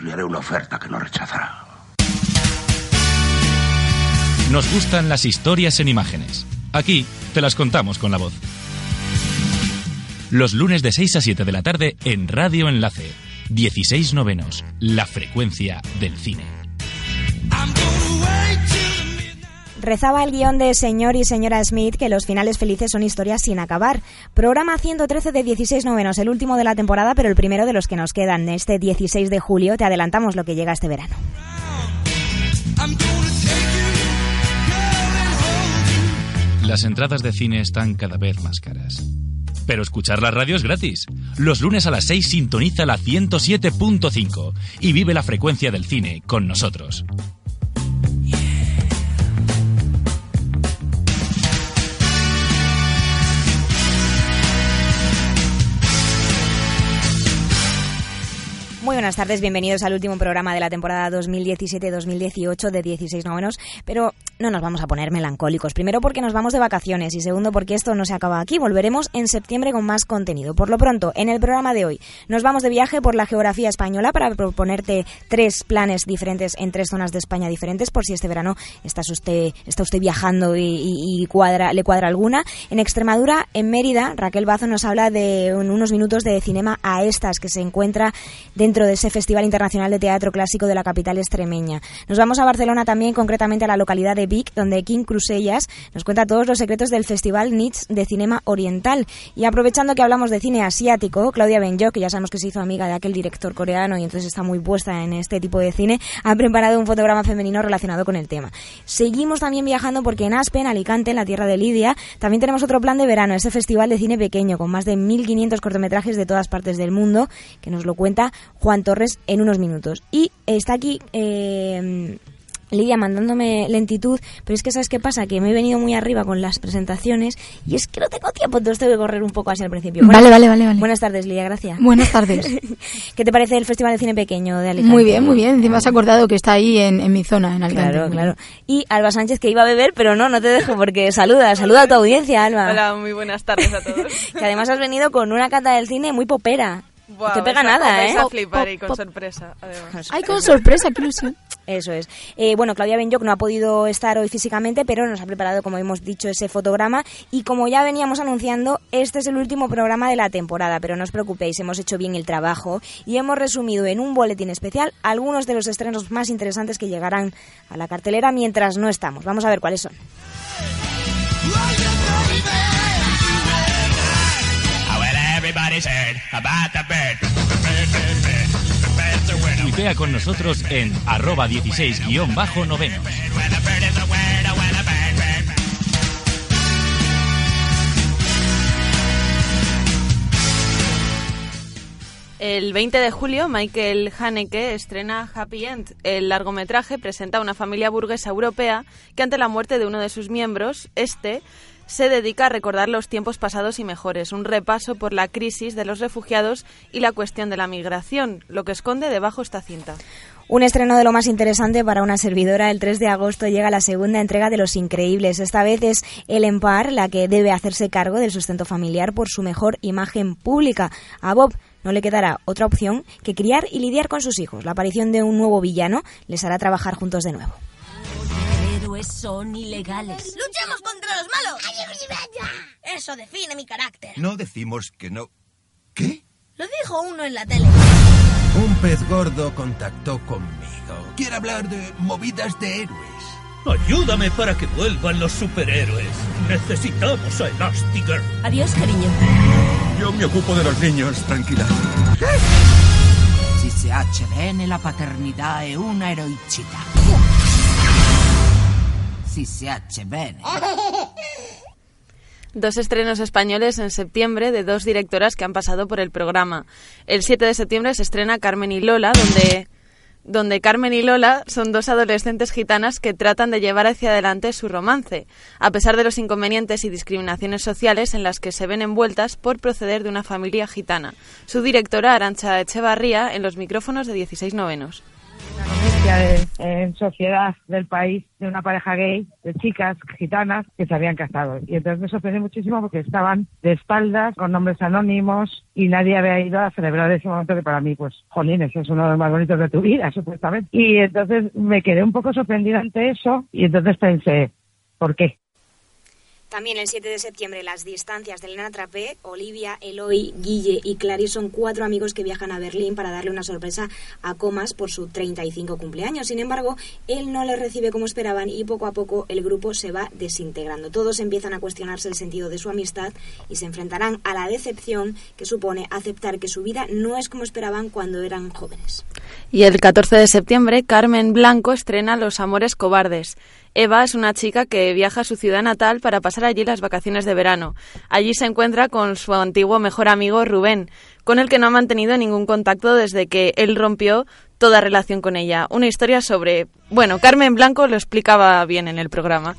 Le haré una oferta que no rechazará. Nos gustan las historias en imágenes. Aquí te las contamos con la voz. Los lunes de 6 a 7 de la tarde en Radio Enlace. 16 novenos. La frecuencia del cine. Rezaba el guion de señor y señora Smith que los finales felices son historias sin acabar. Programa 113 de 16 novenos, el último de la temporada, pero el primero de los que nos quedan. Este 16 de julio te adelantamos lo que llega este verano. Las entradas de cine están cada vez más caras. Pero escuchar la radio es gratis. Los lunes a las 6 sintoniza la 107.5 y vive la frecuencia del cine con nosotros. Muy buenas tardes, bienvenidos al último programa de la temporada 2017-2018 de 16 novenos, pero no nos vamos a poner melancólicos. Primero porque nos vamos de vacaciones y segundo porque esto no se acaba aquí. Volveremos en septiembre con más contenido. Por lo pronto, en el programa de hoy nos vamos de viaje por la geografía española para proponerte tres planes diferentes en tres zonas de España diferentes por si este verano está usted, está usted viajando y, cuadra, le cuadra alguna. En Extremadura, en Mérida, Raquel Bazo nos habla de unos minutos de Cinema a Estas que se encuentra dentro de ese Festival Internacional de Teatro Clásico de la capital extremeña. Nos vamos a Barcelona también, concretamente a la localidad de Vic, donde King Crusellas nos cuenta todos los secretos del Festival NITS de Cinema Oriental. Y aprovechando que hablamos de cine asiático, Claudia Benjo, que ya sabemos que se hizo amiga de aquel director coreano y entonces está muy puesta en este tipo de cine, ha preparado un fotograma femenino relacionado con el tema. Seguimos también viajando porque en Aspen, Alicante, en la tierra de Lidia, también tenemos otro plan de verano, ese festival de cine pequeño con más de 1.500 cortometrajes de todas partes del mundo, que nos lo cuenta Juan Torres en unos minutos. Y está aquí eh, Lidia mandándome lentitud, pero es que ¿sabes qué pasa? Que me he venido muy arriba con las presentaciones y es que no tengo tiempo, entonces tengo que correr un poco así al principio. Vale, vale, vale, vale. Buenas tardes, Lidia, gracias. Buenas tardes. ¿Qué te parece el Festival de Cine Pequeño de Alicante? Muy bien, muy bien. Encima has acordado que está ahí en, en mi zona, en Alicante. Claro, claro. Y Alba Sánchez que iba a beber, pero no, no te dejo porque saluda, saluda a tu audiencia, Alba. Hola, muy buenas tardes a todos. Que además has venido con una cata del cine muy popera. No te pega nada, vais ¿eh? a flipar y Pop, con sorpresa, además. Ay, con sorpresa, qué ilusión. Eso es. Eh, bueno, Claudia Benyoc no ha podido estar hoy físicamente, pero nos ha preparado, como hemos dicho, ese fotograma. Y como ya veníamos anunciando, este es el último programa de la temporada. Pero no os preocupéis, hemos hecho bien el trabajo y hemos resumido en un boletín especial algunos de los estrenos más interesantes que llegarán a la cartelera mientras no estamos. Vamos a ver cuáles son. Tuitea con nosotros en arroba 16-novenos. El 20 de julio, Michael Haneke estrena Happy End. El largometraje presenta a una familia burguesa europea que ante la muerte de uno de sus miembros, este, se dedica a recordar los tiempos pasados y mejores, un repaso por la crisis de los refugiados y la cuestión de la migración, lo que esconde debajo esta cinta. Un estreno de lo más interesante para una servidora. El 3 de agosto llega la segunda entrega de Los Increíbles. Esta vez es Ellen Parr la que debe hacerse cargo del sustento familiar por su mejor imagen pública. A Bob no le quedará otra opción que criar y lidiar con sus hijos. La aparición de un nuevo villano les hará trabajar juntos de nuevo. Héroes son ilegales. ¡Luchemos contra los malos! Eso define mi carácter. No decimos que no. ¿Qué? Lo dijo uno en la tele. Un pez gordo contactó conmigo. Quiere hablar de movidas de héroes. Ayúdame para que vuelvan los superhéroes. Necesitamos a Elastigirl. Adiós, cariño. Yo me ocupo de los niños, tranquila. Si se hace bene la paternità è una eroicità. Bene. Dos estrenos españoles en septiembre de dos directoras que han pasado por el programa. El 7 de septiembre se estrena Carmen y Lola, donde donde Carmen y Lola son dos adolescentes gitanas que tratan de llevar hacia adelante su romance, a pesar de los inconvenientes y discriminaciones sociales en las que se ven envueltas por proceder de una familia gitana. Su directora, Arancha Echevarría, en los micrófonos de 16 novenos en sociedad del país de una pareja gay, de chicas gitanas que se habían casado. Y entonces me sorprendió muchísimo porque estaban de espaldas, con nombres anónimos, y nadie había ido a celebrar ese momento que para mí, pues, jolines, es uno de los más bonitos de tu vida, supuestamente. Y entonces me quedé un poco sorprendida ante eso, y entonces pensé, ¿por qué? También el 7 de septiembre, las distancias de Elena Trapé, Olivia, Eloy, Guille y Clarice son cuatro amigos que viajan a Berlín para darle una sorpresa a Comas por su 35 cumpleaños. Sin embargo, él no les recibe como esperaban y poco a poco el grupo se va desintegrando. Todos empiezan a cuestionarse el sentido de su amistad y se enfrentarán a la decepción que supone aceptar que su vida no es como esperaban cuando eran jóvenes. Y el 14 de septiembre, Carmen Blanco estrena Los Amores Cobardes. Eva es una chica que viaja a su ciudad natal para pasar allí las vacaciones de verano. Allí se encuentra con su antiguo mejor amigo Rubén, con el que no ha mantenido ningún contacto desde que él rompió toda relación con ella. Una historia sobre... Bueno, Carmen Blanco lo explicaba bien en el programa.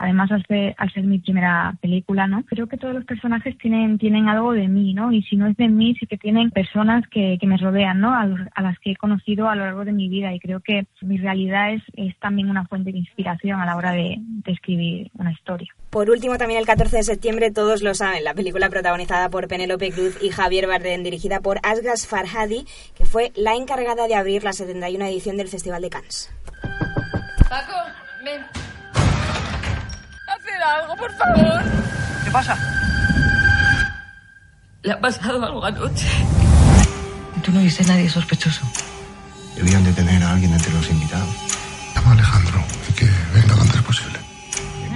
Además, al ser, al ser mi primera película, ¿no? Creo que todos los personajes tienen, tienen algo de mí, ¿no? Y si no es de mí, sí que tienen personas que, que me rodean, ¿no? A, a, las que he conocido a lo largo de mi vida. Y creo que mi realidad es, es también una fuente de inspiración a la hora de, de escribir una historia. Por último, también el 14 de septiembre, todos lo saben, la película protagonizada por Penélope Cruz y Javier Bardem, dirigida por Asghar Farhadi, que fue la encargada de abrir la 71 edición del Festival de Cannes. Paco, ven algo, por favor. ¿Qué pasa? Le ha pasado algo anoche. ¿Tú no viste a nadie sospechoso? Debían de tener a alguien entre los invitados. Llama a Alejandro y que venga lo antes posible.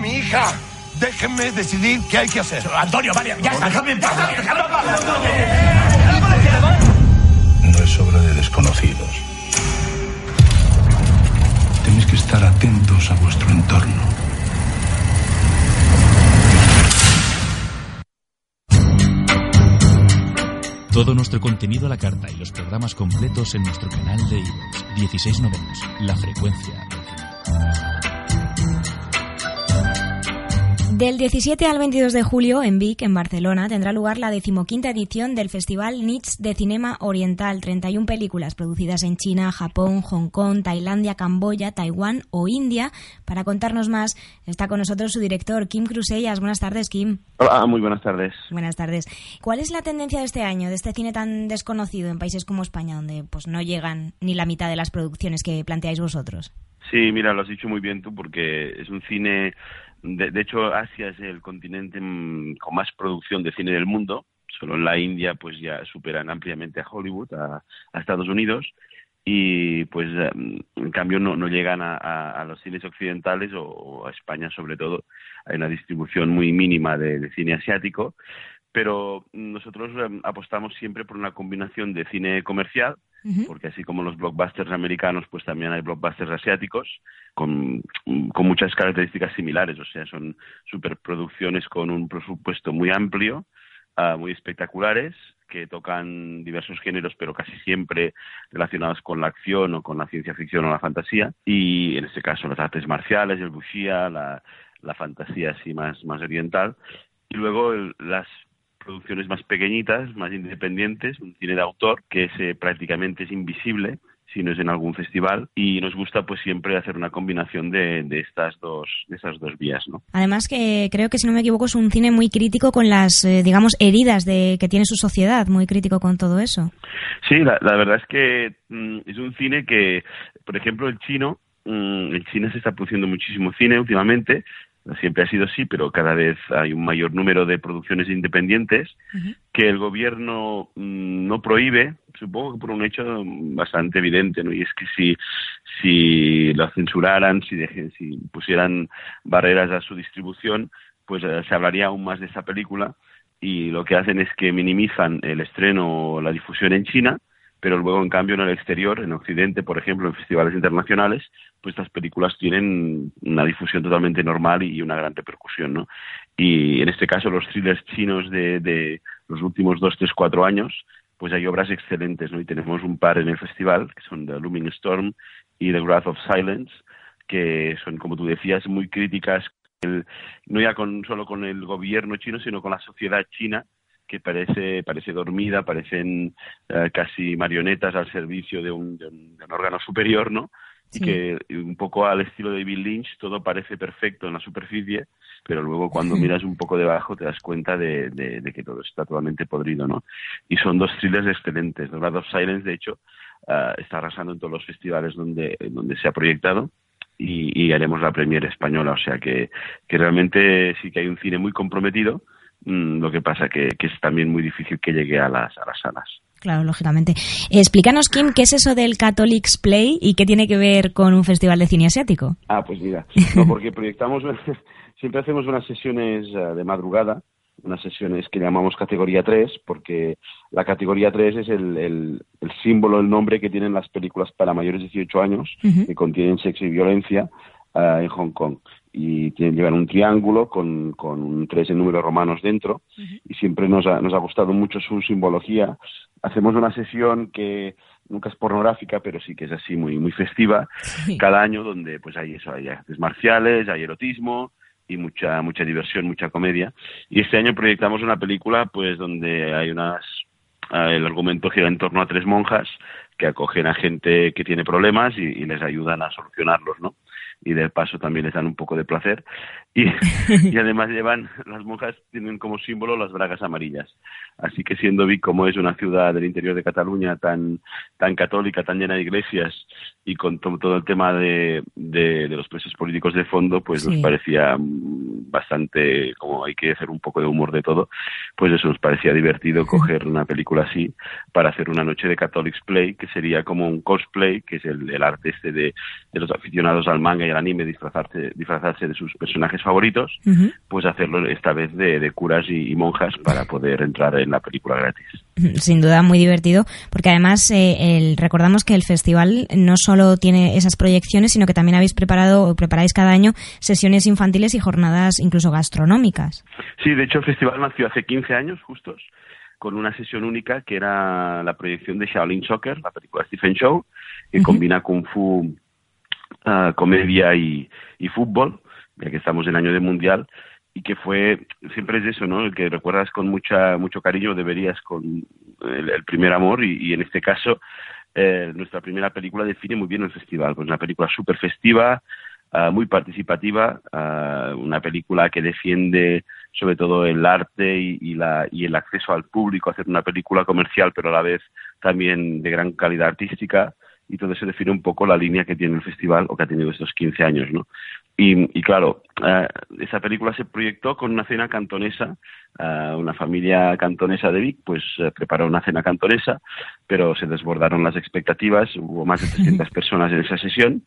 ¡Mi hija! Déjenme decidir qué hay que hacer. Antonio, vale, ya está, déjame en paz. No es obra de desconocidos. Tenéis que estar atentos a vuestro entorno. Todo nuestro contenido a la carta y los programas completos en nuestro canal de iVoox. 16 novenos, la frecuencia Del 17 al 22 de julio, en Vic, en Barcelona, tendrá lugar la decimoquinta edición del Festival NITS de Cinema Oriental. 31 películas producidas en China, Japón, Hong Kong, Tailandia, Camboya, Taiwán o India. Para contarnos más, está con nosotros su director, Kim Crusellas. Buenas tardes, Kim. Hola, muy buenas tardes. Buenas tardes. ¿Cuál es la tendencia de este año, de este cine tan desconocido en países como España, donde pues no llegan ni la mitad de las producciones que planteáis vosotros? Sí, mira, lo has dicho muy bien tú, porque es un cine de, de, hecho, Asia es el continente mm, con más producción de cine del mundo. Solo en la India, pues ya superan ampliamente a Hollywood, a, Estados Unidos. Y pues, mm, en cambio, no, no llegan a, los cines occidentales o, a España, sobre todo. Hay una distribución muy mínima de cine asiático. Pero nosotros um, apostamos siempre por una combinación de cine comercial, porque así como los blockbusters americanos, pues también hay blockbusters asiáticos con, con muchas características similares, o sea, son superproducciones con un presupuesto muy amplio, uh, muy espectaculares, que tocan diversos géneros, pero casi siempre relacionados con la acción o con la ciencia ficción o la fantasía, y en este caso las artes marciales, el wuxia, la, la fantasía así más, más oriental, y luego el, las producciones más pequeñitas, más independientes, un cine de autor que es, eh, prácticamente es invisible si no es en algún festival y nos gusta pues siempre hacer una combinación de, de estas dos de esas dos vías ¿no? además que creo que si no me equivoco es un cine muy crítico con las eh, digamos heridas de que tiene su sociedad muy crítico con todo eso sí la, la verdad es que mm, es un cine que por ejemplo el chino mm, en China se está produciendo muchísimo cine últimamente siempre ha sido así, pero cada vez hay un mayor número de producciones independientes uh -huh. que el gobierno mmm, no prohíbe, supongo que por un hecho bastante evidente, ¿no? Y es que si, si lo censuraran, si, dejen, si pusieran barreras a su distribución, pues eh, se hablaría aún más de esa película y lo que hacen es que minimizan el estreno o la difusión en China, pero luego en cambio en el exterior, en Occidente, por ejemplo, en festivales internacionales, pues estas películas tienen una difusión totalmente normal y una gran repercusión, ¿no? Y en este caso los thrillers chinos de, los últimos dos, tres, cuatro años, pues hay obras excelentes, ¿no? Y tenemos un par en el festival, que son The Looming Storm y The Wrath of Silence, que son, como tú decías, muy críticas, no ya con, solo con el gobierno chino, sino con la sociedad china, que parece, parece dormida, parecen eh, casi marionetas al servicio de un, de un, de un órgano superior, ¿no? Y que un poco al estilo de Bill Lynch todo parece perfecto en la superficie, pero luego cuando miras un poco debajo te das cuenta de, de, de, que todo está totalmente podrido, ¿no? Y son dos thrillers excelentes. The Blood of Silence, de hecho, uh, está arrasando en todos los festivales donde, donde se ha proyectado y, y haremos la premiere española, o sea que, que realmente sí que hay un cine muy comprometido, lo que pasa que, que es también muy difícil que llegue a las, a las salas. Claro, lógicamente. Eh, explícanos, Kim, ¿qué es eso del Catholics Play y qué tiene que ver con un festival de cine asiático? Ah, pues mira, no, porque proyectamos, siempre hacemos unas sesiones uh, de madrugada, unas sesiones que llamamos categoría 3, porque la categoría 3 es el, el, el, símbolo, el nombre que tienen las películas para mayores de 18 años uh -huh. que contienen sexo y violencia uh, en Hong Kong. Y tienen, llevan un triángulo con, con 3 en números romanos dentro, uh -huh. y siempre nos ha, nos ha gustado mucho su simbología. Hacemos una sesión que nunca es pornográfica, pero sí que es así muy, muy festiva, sí. cada año donde pues hay eso, hay artes marciales, hay erotismo, y mucha mucha diversión, mucha comedia. Y este año proyectamos una película pues donde hay unas el argumento gira en torno a tres monjas que acogen a gente que tiene problemas y, y les ayudan a solucionarlos, ¿no? Y de paso también les dan un poco de placer. Y, y, además llevan, las monjas tienen como símbolo las bragas amarillas. Así que siendo Vic como es una ciudad del interior de Cataluña tan, tan católica, tan llena de iglesias y con to todo el tema de, de, de, los presos políticos de fondo, pues sí. nos parecía bastante, como hay que hacer un poco de humor de todo, pues eso nos parecía divertido coger una película así para hacer una noche de Catholics Play, que sería como un cosplay, que es el, el arte este de, de los aficionados al manga y al anime disfrazarse, disfrazarse de sus personajes favoritos, uh -huh. pues hacerlo esta vez de, de curas y, y, monjas para poder entrar en la película gratis. Sin duda muy divertido, porque además eh, el, recordamos que el festival no solo tiene esas proyecciones, sino que también habéis preparado o preparáis cada año sesiones infantiles y jornadas incluso gastronómicas. Sí, de hecho el festival nació hace 15 años justos con una sesión única que era la proyección de Shaolin Soccer, la película Stephen Show, que uh -huh. combina kung fu uh, comedia y, y, fútbol, ya que estamos en año de mundial, y que fue, siempre es eso, ¿no? El que recuerdas con mucha, mucho cariño, deberías con el, primer amor, y, y, en este caso, eh, nuestra primera película define muy bien el festival, pues una película súper festiva, uh, muy participativa, uh, una película que defiende sobre todo el arte y, y, la, y el acceso al público, hacer una película comercial, pero a la vez también de gran calidad artística, y todo eso define un poco la línea que tiene el festival o que ha tenido estos 15 años, ¿no? Y, y claro, uh, esa película se proyectó con una cena cantonesa, uh, una familia cantonesa de Vic, pues uh, preparó una cena cantonesa, pero se desbordaron las expectativas, hubo más de 300 personas en esa sesión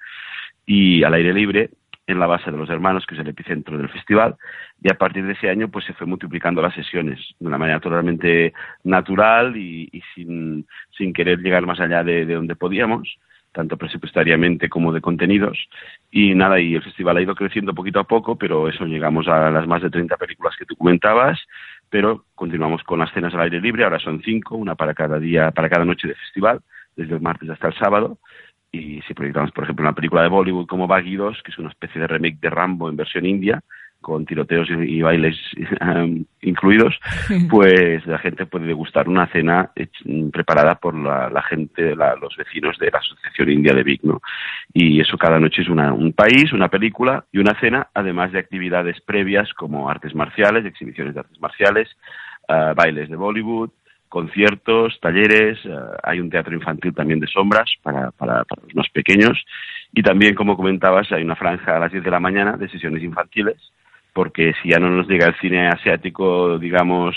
y al aire libre en la base de los hermanos, que es el epicentro del festival, y a partir de ese año pues se fue multiplicando las sesiones de una manera totalmente natural y, y sin, sin querer llegar más allá de, de donde podíamos, tanto presupuestariamente como de contenidos. Y nada, y el festival ha ido creciendo poquito a poco, pero eso llegamos a las más de 30 películas que tú comentabas, pero continuamos con las cenas al aire libre, ahora son cinco, una para cada día, para cada noche de festival, desde el martes hasta el sábado, y si proyectamos, por ejemplo, una película de Bollywood como Baggy 2, que es una especie de remake de Rambo en versión india, con tiroteos y, bailes um, incluidos, pues la gente puede degustar una cena preparada por la, la gente, la, los vecinos de la Asociación India de Vic, ¿no? Y eso cada noche es una, un país, una película y una cena, además de actividades previas como artes marciales, exhibiciones de artes marciales, uh, bailes de Bollywood, conciertos, talleres, uh, hay un teatro infantil también de sombras para, para, para, los más pequeños y también, como comentabas, hay una franja a las 10 de la mañana de sesiones infantiles, porque si ya no nos llega el cine asiático, digamos,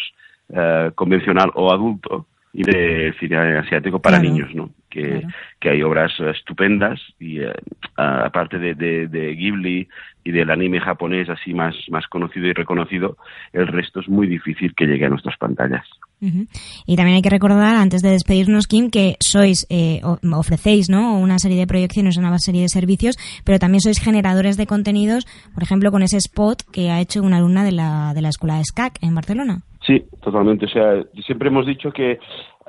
uh, convencional o adulto, y de cine asiático para claro. niños, ¿no? que, que hay obras estupendas y eh, aparte de, de, de, Ghibli y del anime japonés así más, más conocido y reconocido, el resto es muy difícil que llegue a nuestras pantallas. Y también hay que recordar, antes de despedirnos, Kim, que sois, eh, ofrecéis ¿no? una serie de proyecciones, una serie de servicios, pero también sois generadores de contenidos, por ejemplo, con ese spot que ha hecho una alumna de la, de la escuela de SCAC en Barcelona. Sí, totalmente. O sea, siempre hemos dicho que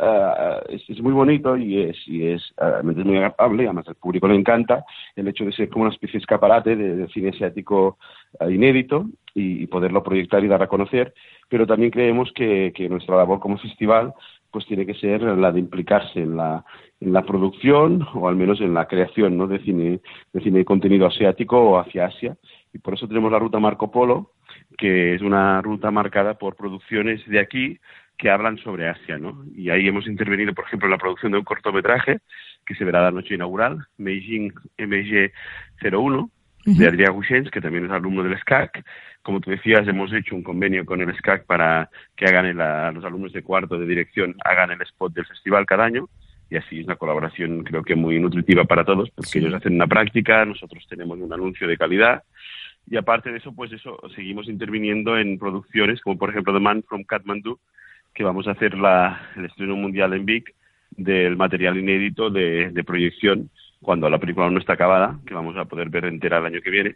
uh, es, es, muy bonito y es, y es, uh, muy agradable, además al público le encanta el hecho de ser como una especie de escaparate de, de cine asiático uh, inédito y, y, poderlo proyectar y dar a conocer, pero también creemos que, que nuestra labor como festival pues tiene que ser la de implicarse en la, en la producción o al menos en la creación ¿no? de cine de cine de contenido asiático o hacia Asia y por eso tenemos la ruta Marco Polo que es una ruta marcada por producciones de aquí que hablan sobre Asia, ¿no? Y ahí hemos intervenido, por ejemplo, en la producción de un cortometraje que se verá la noche inaugural, Beijing MG01, de Adrià Guixens, que también es alumno del SCAC. Como tú decías, hemos hecho un convenio con el SCAC para que hagan el, a los alumnos de cuarto de dirección hagan el spot del festival cada año y así es una colaboración creo que muy nutritiva para todos porque sí. ellos hacen una práctica, nosotros tenemos un anuncio de calidad y aparte de eso, pues eso, seguimos interviniendo en producciones como por ejemplo The Man from Kathmandu, que vamos a hacer la, el estreno mundial en Vic del material inédito de, de proyección cuando la película no está acabada, que vamos a poder ver entera el año que viene,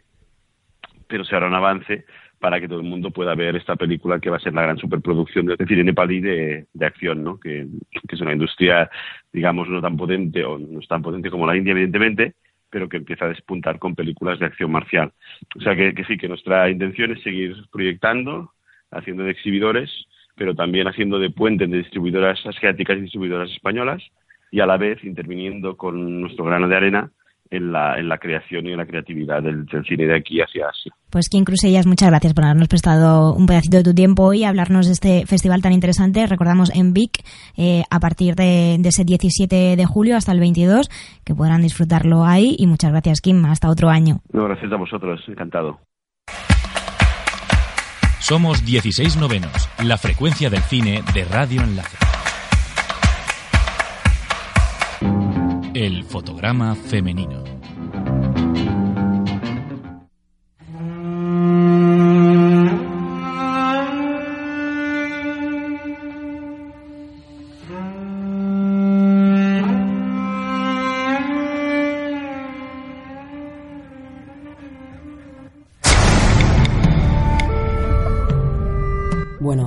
pero se hará un avance para que todo el mundo pueda ver esta película que va a ser la gran superproducción de cine nepalí de, de acción, ¿no? Que, que, es una industria, digamos, no tan potente o no es tan potente como la India, evidentemente, pero que empieza a despuntar con películas de acción marcial. O sea que, que sí, que nuestra intención es seguir proyectando, haciendo de exhibidores, pero también haciendo de puente de distribuidoras asiáticas y distribuidoras españolas y a la vez interviniendo con nuestro grano de arena en la, en la creación y en la creatividad del, del cine de aquí hacia Asia. Pues Kim Crusellas, muchas gracias por habernos prestado un pedacito de tu tiempo y hablarnos de este festival tan interesante. Recordamos en Vic eh, a partir de, de, ese 17 de julio hasta el 22, que podrán disfrutarlo ahí. Y muchas gracias, Kim. Hasta otro año. No, gracias a vosotros. Encantado. Somos 16 novenos, la frecuencia del cine de Radio Enlace. El fotograma femenino.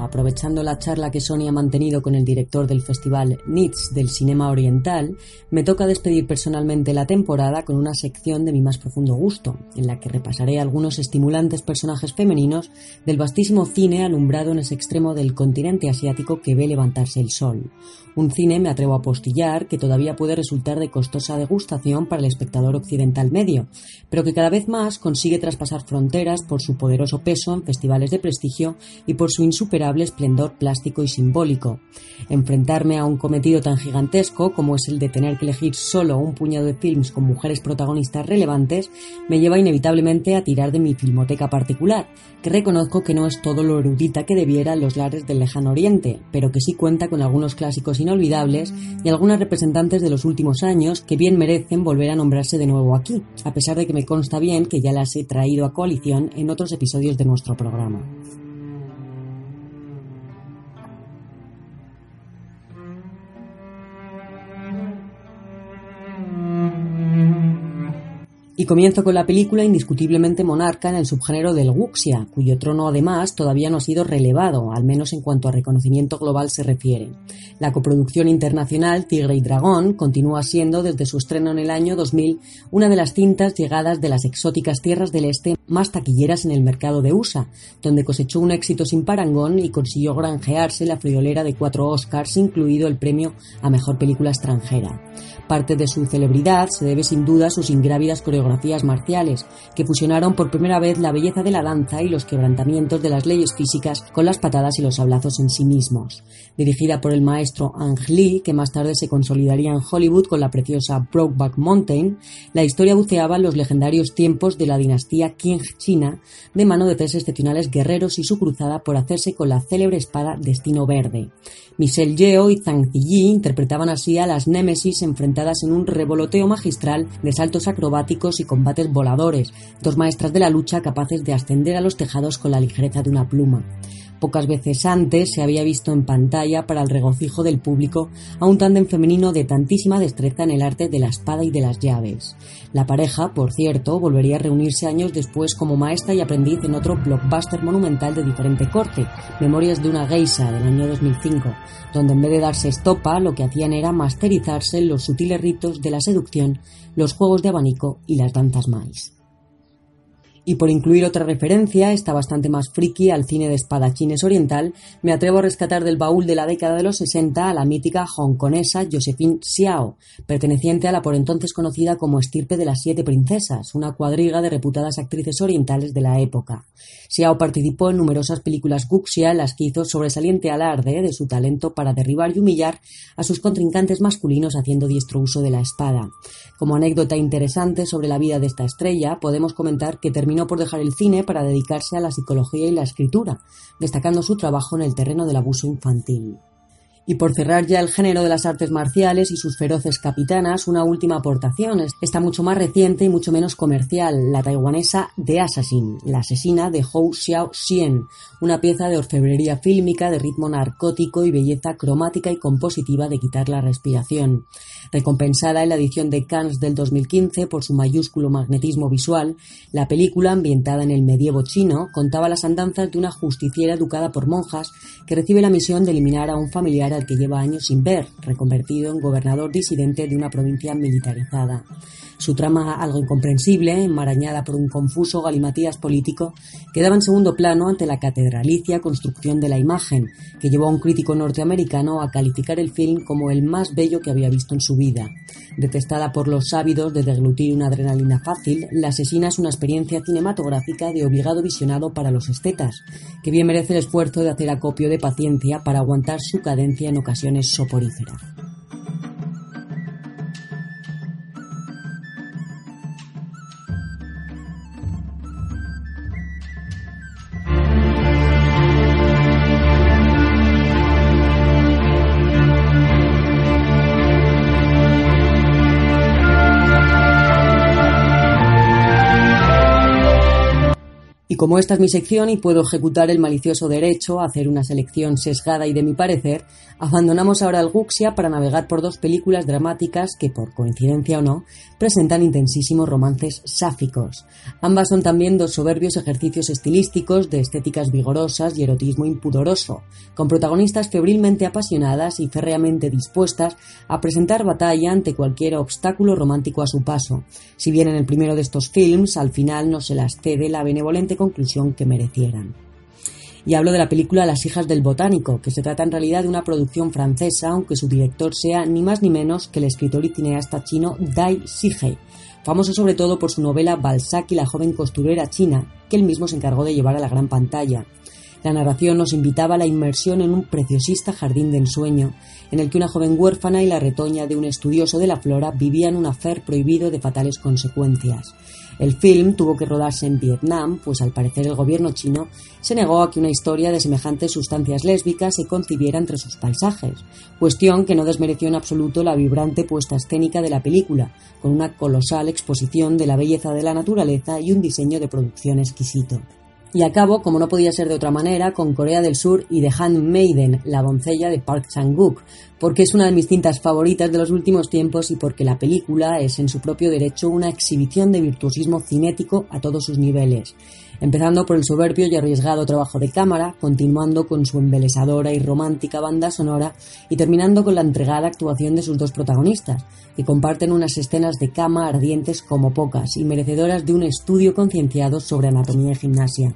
Aprovechando la charla que Sony ha mantenido con el director del festival NITS del Cinema Oriental, me toca despedir personalmente la temporada con una sección de mi más profundo gusto, en la que repasaré algunos estimulantes personajes femeninos del vastísimo cine alumbrado en ese extremo del continente asiático que ve levantarse el sol. Un cine, me atrevo a postillar, que todavía puede resultar de costosa degustación para el espectador occidental medio, pero que cada vez más consigue traspasar fronteras por su poderoso peso en festivales de prestigio y por su insuperable esplendor plástico y simbólico. Enfrentarme a un cometido tan gigantesco como es el de tener que elegir solo un puñado de films con mujeres protagonistas relevantes me lleva inevitablemente a tirar de mi filmoteca particular, que reconozco que no es todo lo erudita que debiera en los lares del lejano oriente, pero que sí cuenta con algunos clásicos inolvidables y algunas representantes de los últimos años que bien merecen volver a nombrarse de nuevo aquí, a pesar de que me consta bien que ya las he traído a coalición en otros episodios de nuestro programa. Y comienzo con la película indiscutiblemente monarca en el subgénero del wuxia, cuyo trono además todavía no ha sido relevado, al menos en cuanto a reconocimiento global se refiere. La coproducción internacional Tigre y Dragón continúa siendo desde su estreno en el año 2000 una de las cintas llegadas de las exóticas tierras del este más taquilleras en el mercado de USA, donde cosechó un éxito sin parangón y consiguió granjearse la friolera de cuatro Oscars, incluido el premio a Mejor Película Extranjera. Parte de su celebridad se debe sin duda a sus ingrávidas coreografías marciales, que fusionaron por primera vez la belleza de la danza y los quebrantamientos de las leyes físicas con las patadas y los sablazos en sí mismos. Dirigida por el maestro Ang Lee, que más tarde se consolidaría en Hollywood con la preciosa Brokeback Mountain, la historia buceaba en los legendarios tiempos de la dinastía Qing China, de mano de tres excepcionales guerreros y su cruzada por hacerse con la célebre espada Destino Verde. Michelle Yeoh y Zhang Ziyi interpretaban así a las Némesis enfrentadas en un revoloteo magistral de saltos acrobáticos y combates voladores, dos maestras de la lucha capaces de ascender a los tejados con la ligereza de una pluma. Pocas veces antes se había visto en pantalla para el regocijo del público a un tándem femenino de tantísima destreza en el arte de la espada y de las llaves. La pareja, por cierto, volvería a reunirse años después como maestra y aprendiz en otro blockbuster monumental de diferente corte, Memorias de una geisha del año 2005, donde en vez de darse estopa lo que hacían era masterizarse los sutiles ritos de la seducción, los juegos de abanico y las danzas mais. Y por incluir otra referencia, está bastante más friki al cine de espadachines oriental, me atrevo a rescatar del baúl de la década de los 60 a la mítica hongkonesa Josephine Xiao, perteneciente a la por entonces conocida como estirpe de las siete princesas, una cuadriga de reputadas actrices orientales de la época. Xiao participó en numerosas películas guxia en las que hizo sobresaliente alarde de su talento para derribar y humillar a sus contrincantes masculinos haciendo diestro uso de la espada. Como anécdota interesante sobre la vida de esta estrella, podemos comentar que terminó por dejar el cine para dedicarse a la psicología y la escritura, destacando su trabajo en el terreno del abuso infantil. Y por cerrar ya el género de las artes marciales y sus feroces capitanas, una última aportación, esta mucho más reciente y mucho menos comercial, la taiwanesa The Assassin, la asesina de Hou Xiao Xian, una pieza de orfebrería fílmica de ritmo narcótico y belleza cromática y compositiva de quitar la respiración. Recompensada en la edición de Cannes del 2015 por su mayúsculo magnetismo visual, la película, ambientada en el medievo chino, contaba las andanzas de una justiciera educada por monjas que recibe la misión de eliminar a un familiar al que lleva años sin ver, reconvertido en gobernador disidente de una provincia militarizada. Su trama, algo incomprensible, enmarañada por un confuso galimatías político, quedaba en segundo plano ante la catedralicia construcción de la imagen, que llevó a un crítico norteamericano a calificar el film como el más bello que había visto en su vida. Detestada por los ávidos de deglutir una adrenalina fácil, La asesina es una experiencia cinematográfica de obligado visionado para los estetas, que bien merece el esfuerzo de hacer acopio de paciencia para aguantar su cadencia en ocasiones soporífera. como esta es mi sección y puedo ejecutar el malicioso derecho a hacer una selección sesgada y de mi parecer, abandonamos ahora el Guxia para navegar por dos películas dramáticas que, por coincidencia o no, presentan intensísimos romances sáficos. Ambas son también dos soberbios ejercicios estilísticos de estéticas vigorosas y erotismo impudoroso, con protagonistas febrilmente apasionadas y férreamente dispuestas a presentar batalla ante cualquier obstáculo romántico a su paso. Si bien en el primero de estos films al final no se las cede la benevolente conclusión que merecieran. Y hablo de la película Las hijas del botánico, que se trata en realidad de una producción francesa, aunque su director sea ni más ni menos que el escritor y cineasta chino Dai Shihei, famoso sobre todo por su novela Balzac y la joven costurera china, que él mismo se encargó de llevar a la gran pantalla. La narración nos invitaba a la inmersión en un preciosista jardín de ensueño, en el que una joven huérfana y la retoña de un estudioso de la flora vivían un afer prohibido de fatales consecuencias. El film tuvo que rodarse en Vietnam, pues al parecer el gobierno chino se negó a que una historia de semejantes sustancias lésbicas se concibiera entre sus paisajes, cuestión que no desmereció en absoluto la vibrante puesta escénica de la película, con una colosal exposición de la belleza de la naturaleza y un diseño de producción exquisito. Y acabo, como no podía ser de otra manera, con Corea del Sur y The Handmaiden, la doncella de Park Chan-wook, porque es una de mis cintas favoritas de los últimos tiempos y porque la película es en su propio derecho una exhibición de virtuosismo cinético a todos sus niveles empezando por el soberbio y arriesgado trabajo de cámara, continuando con su embelesadora y romántica banda sonora y terminando con la entregada actuación de sus dos protagonistas, que comparten unas escenas de cama ardientes como pocas y merecedoras de un estudio concienciado sobre anatomía y gimnasia.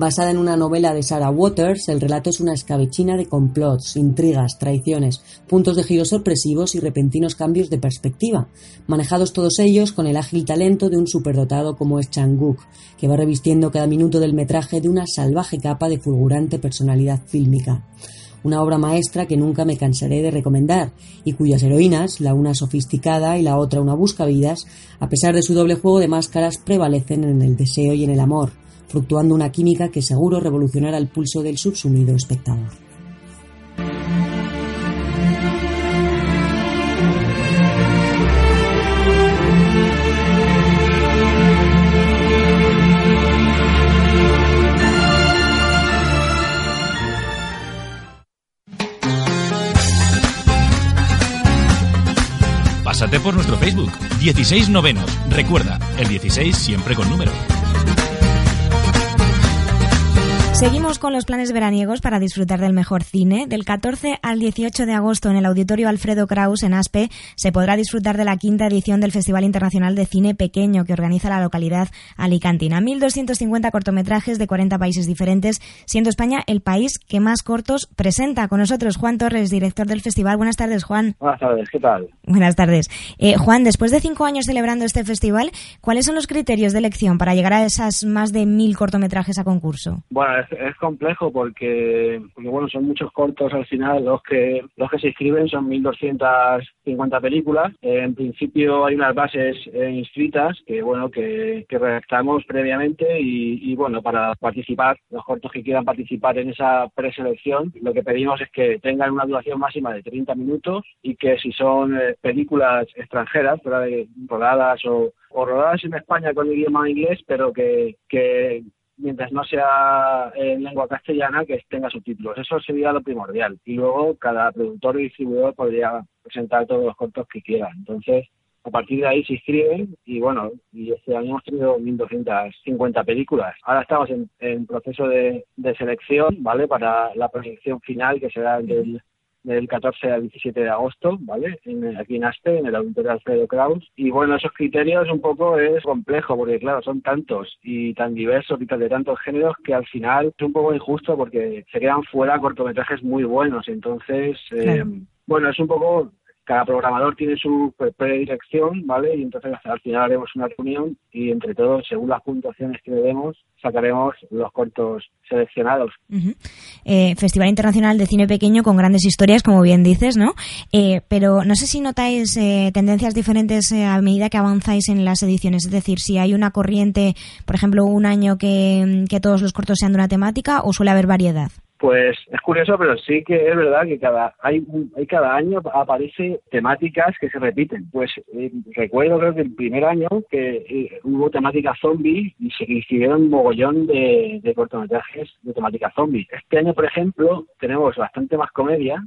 Basada en una novela de Sarah Waters, el relato es una escabechina de complots, intrigas, traiciones, puntos de giro sorpresivos y repentinos cambios de perspectiva, manejados todos ellos con el ágil talento de un superdotado como es Chang-wook, que va revistiendo cada minuto del metraje de una salvaje capa de fulgurante personalidad fílmica. una obra maestra que nunca me cansaré de recomendar y cuyas heroínas, la una sofisticada y la otra una buscavidas, a pesar de su doble juego de máscaras, prevalecen en el deseo y en el amor, fluctuando una química que seguro revolucionará el pulso del subsumido espectador. Pásate por nuestro Facebook, 16 novenos. Recuerda, el 16 siempre con número. Seguimos con los planes veraniegos para disfrutar del mejor cine. Del 14 al 18 de agosto en el Auditorio Alfredo Kraus en Aspe se podrá disfrutar de la quinta edición del Festival Internacional de Cine Pequeño que organiza la localidad alicantina. 1.250 cortometrajes de 40 países diferentes, siendo España el país que más cortos presenta. Con nosotros Juan Torres, director del festival. Buenas tardes, Juan. Buenas tardes, ¿qué tal? Buenas tardes. Eh, Juan, después de cinco años celebrando este festival, ¿cuáles son los criterios de elección para llegar a esas más de mil cortometrajes a concurso? Bueno, es, complejo porque, porque, bueno, son muchos cortos al final los que los que se inscriben, son 1.250 películas. Eh, en principio hay unas bases eh, inscritas que, bueno, que, que redactamos previamente y, y, bueno, para participar, los cortos que quieran participar en esa preselección, lo que pedimos es que tengan una duración máxima de 30 minutos y que si son eh, películas extranjeras, rodadas o, o rodadas en España con idioma inglés, pero que, que mientras no sea en lengua castellana, que tenga subtítulos. Eso sería lo primordial. Y luego cada productor y distribuidor podría presentar todos los cortos que quiera. Entonces, a partir de ahí se inscriben y bueno, y este año hemos tenido 1.250 películas. Ahora estamos en, proceso de, selección, ¿vale? Para la proyección final que será del del 14 al 17 de agosto, ¿vale? En, aquí en Aspe, en el auditorio Alfredo Kraus. Y bueno, esos criterios un poco es complejo, porque claro, son tantos y tan diversos y de tantos géneros que al final es un poco injusto porque se quedan fuera cortometrajes muy buenos. Entonces, eh, bueno, es un poco cada programador tiene su predilección, ¿vale? Y entonces al final haremos una reunión y entre todos, según las puntuaciones que le demos, sacaremos los cortos seleccionados. Eh, Festival Internacional de Cine Pequeño con grandes historias, como bien dices, ¿no? Eh, pero no sé si notáis eh, tendencias diferentes eh, a medida que avanzáis en las ediciones. Es decir, si hay una corriente, por ejemplo, un año que todos los cortos sean de una temática o suele haber variedad. Pues es curioso, pero sí que es verdad que cada hay, hay cada año aparece temáticas que se repiten. Pues eh, recuerdo creo que el primer año que eh, hubo temática zombie y se hicieron un mogollón de, de cortometrajes de temática zombie. Este año, por ejemplo, tenemos bastante más comedia.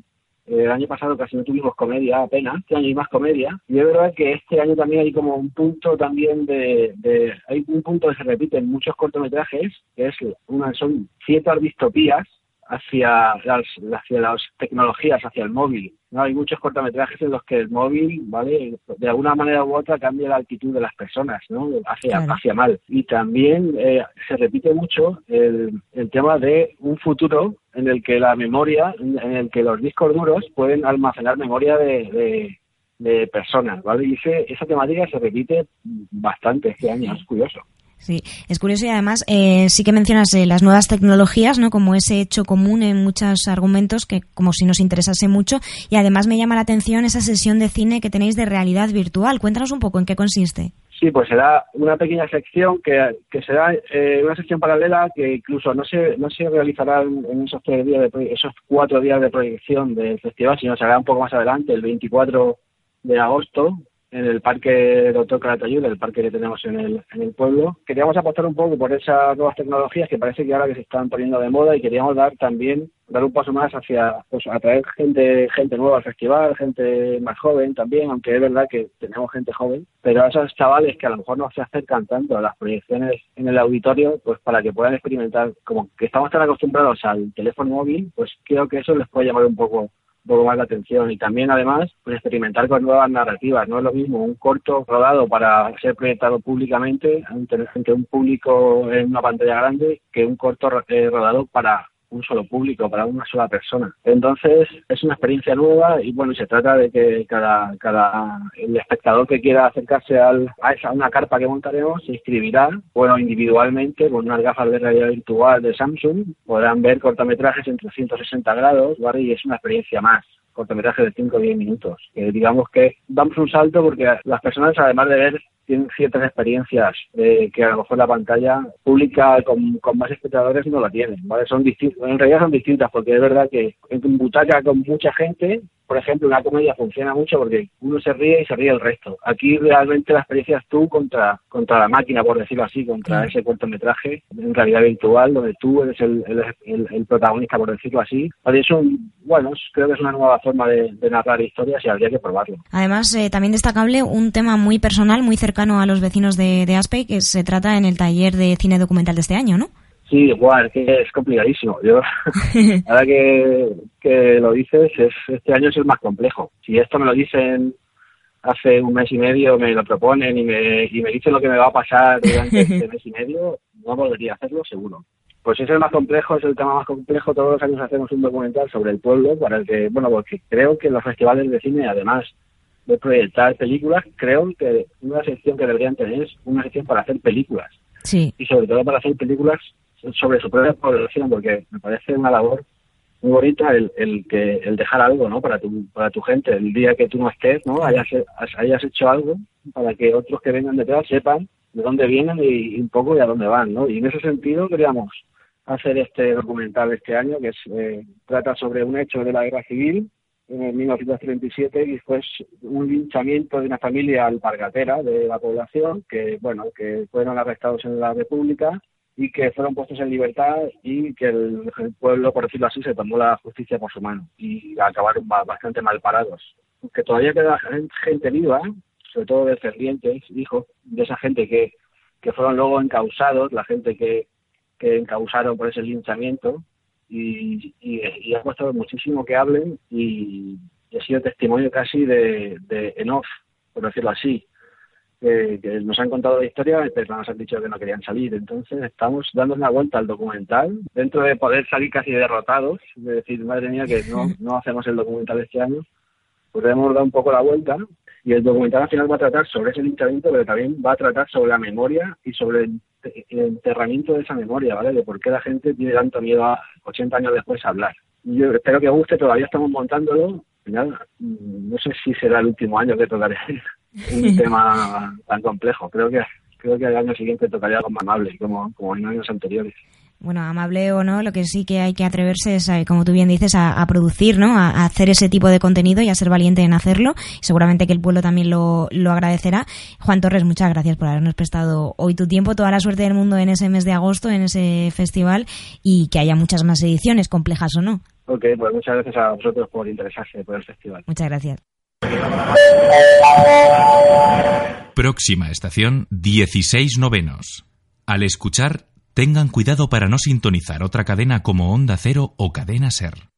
El año pasado casi no tuvimos comedia apenas, este año hay más comedia. Y es verdad que este año también hay como un punto también de, de hay un punto que se repite en muchos cortometrajes, que es una, son ciertas distopías hacia las, hacia las tecnologías, hacia el móvil. ¿no? Hay muchos cortometrajes en los que el móvil, ¿vale? De alguna manera u otra cambia la actitud de las personas, ¿no? Hacia, claro. hacia mal. Y también eh, se repite mucho el, el tema de un futuro en el que la memoria, en el que los discos duros pueden almacenar memoria de, de de personas, ¿vale? Y ese, esa temática se repite bastante este año, es curioso. Sí, es curioso y además eh, sí que mencionas eh, las nuevas tecnologías, ¿no? Como ese hecho común en muchos argumentos que como si nos interesase mucho y además me llama la atención esa sesión de cine que tenéis de realidad virtual. Cuéntanos un poco en qué consiste. Sí, pues será una pequeña sección que, que será eh, una sección paralela que incluso no se no se realizará en, esos tres días de esos cuatro días de proyección del festival, sino se hará un poco más adelante, el 24 de agosto, en el parque Doctor Calatayud, el parque que tenemos en el, en el pueblo. Queríamos apostar un poco por esas nuevas tecnologías que parece que ahora que se están poniendo de moda y queríamos dar también, dar un paso más hacia, pues atraer gente, gente nueva al festival, gente más joven también, aunque es verdad que tenemos gente joven, pero a esos chavales que a lo mejor no se acercan tanto a las proyecciones en el auditorio, pues para que puedan experimentar, como que estamos tan acostumbrados al teléfono móvil, pues creo que eso les puede llamar un poco un poco más la atención. Y también además pues experimentar con nuevas narrativas no es lo mismo un corto rodado para ser proyectado públicamente ante, ante un público en una pantalla grande que un corto eh, rodado para un solo público, para una sola persona. Entonces es una experiencia nueva y bueno, se trata de que cada, cada el espectador que quiera acercarse al, a esa una carpa que montaremos se inscribirá, bueno, individualmente con unas gafas de realidad virtual de Samsung, podrán ver cortometrajes en 360 grados. Y es una experiencia más cortometraje de 5 o 10 minutos. Eh, digamos que damos un salto porque las personas, además de ver tienen ciertas experiencias eh, que a lo mejor la pantalla pública con, con más espectadores no la tienen, ¿vale? Son en realidad son distintas porque es verdad que en butaca con mucha gente, por ejemplo, una comedia funciona mucho porque uno se ríe y se ríe el resto. Aquí realmente la experiencia es tú contra, contra la máquina, por decirlo así, contra ese cortometraje en realidad virtual donde tú eres el, el, el, protagonista, por decirlo así. Es un, bueno, creo que es una nueva forma de, de narrar historias y habría que probarlo. Además, eh, también destacable un tema muy personal, muy cercano a los vecinos de, de Aspe, que se trata en el taller de cine documental de este año, ¿no? Sí, igual, que es complicadísimo. Yo, ahora que, que lo dices, es, este año es el más complejo. Si esto me lo dicen hace un mes y medio, me lo proponen y me, y me dicen lo que me va a pasar durante este mes y medio, no podría hacerlo seguro. Pues es el más complejo, es el tema más complejo. Todos los años hacemos un documental sobre el pueblo, para el que, bueno, porque creo que los festivales de cine, además de proyectar películas, creo que una sección que deberían tener es una sección para hacer películas. Sí. Y sobre todo para hacer películas sobre su propia población, porque me parece una labor muy bonita el, el que el dejar algo no para tu para tu gente el día que tú no estés no hayas hayas hecho algo para que otros que vengan detrás sepan de dónde vienen y, un poco y a dónde van no y en ese sentido queríamos hacer este documental este año que es, eh, trata sobre un hecho de la guerra civil en 1937 y fue un linchamiento de una familia alpargatera de la población que, bueno, que fueron arrestados en la República y que fueron puestos en libertad y que el, pueblo, por decirlo así, se tomó la justicia por su mano y acabaron bastante mal parados. Que todavía queda gente viva, sobre todo descendientes, hijos de esa gente que, que fueron luego encausados, la gente que, que encausaron por ese linchamiento y, y, ha costado muchísimo que hablen y, ha sido testimonio casi de, de en por decirlo así. que nos han contado la historia, pero nos han dicho que no querían salir. Entonces estamos dando una vuelta al documental, dentro de poder salir casi derrotados, de decir, madre mía, que no, no hacemos el documental este año, podemos dar un poco la vuelta y el documental al final va a tratar sobre ese linchamiento, pero también va a tratar sobre la memoria y sobre el, enterramiento de esa memoria, ¿vale? De por qué la gente tiene tanto miedo a 80 años después a hablar. Yo espero que guste, todavía estamos montándolo. Mm, no sé si será el último año que tocaré un tema tan complejo. Creo que creo que el año siguiente tocaría algo más amable, como, como en años anteriores bueno, amable o no, lo que sí que hay que atreverse es, eh, como tú bien dices, a, producir, ¿no? A, hacer ese tipo de contenido y a ser valiente en hacerlo. Y seguramente que el pueblo también lo, lo agradecerá. Juan Torres, muchas gracias por habernos prestado hoy tu tiempo, toda la suerte del mundo en ese mes de agosto, en ese festival y que haya muchas más ediciones, complejas o no. Ok, pues muchas gracias a vosotros por interesarse por el festival. Muchas gracias. Próxima estación, 16 novenos. Al escuchar Tengan cuidado para no sintonizar otra cadena como Onda Cero o Cadena Ser.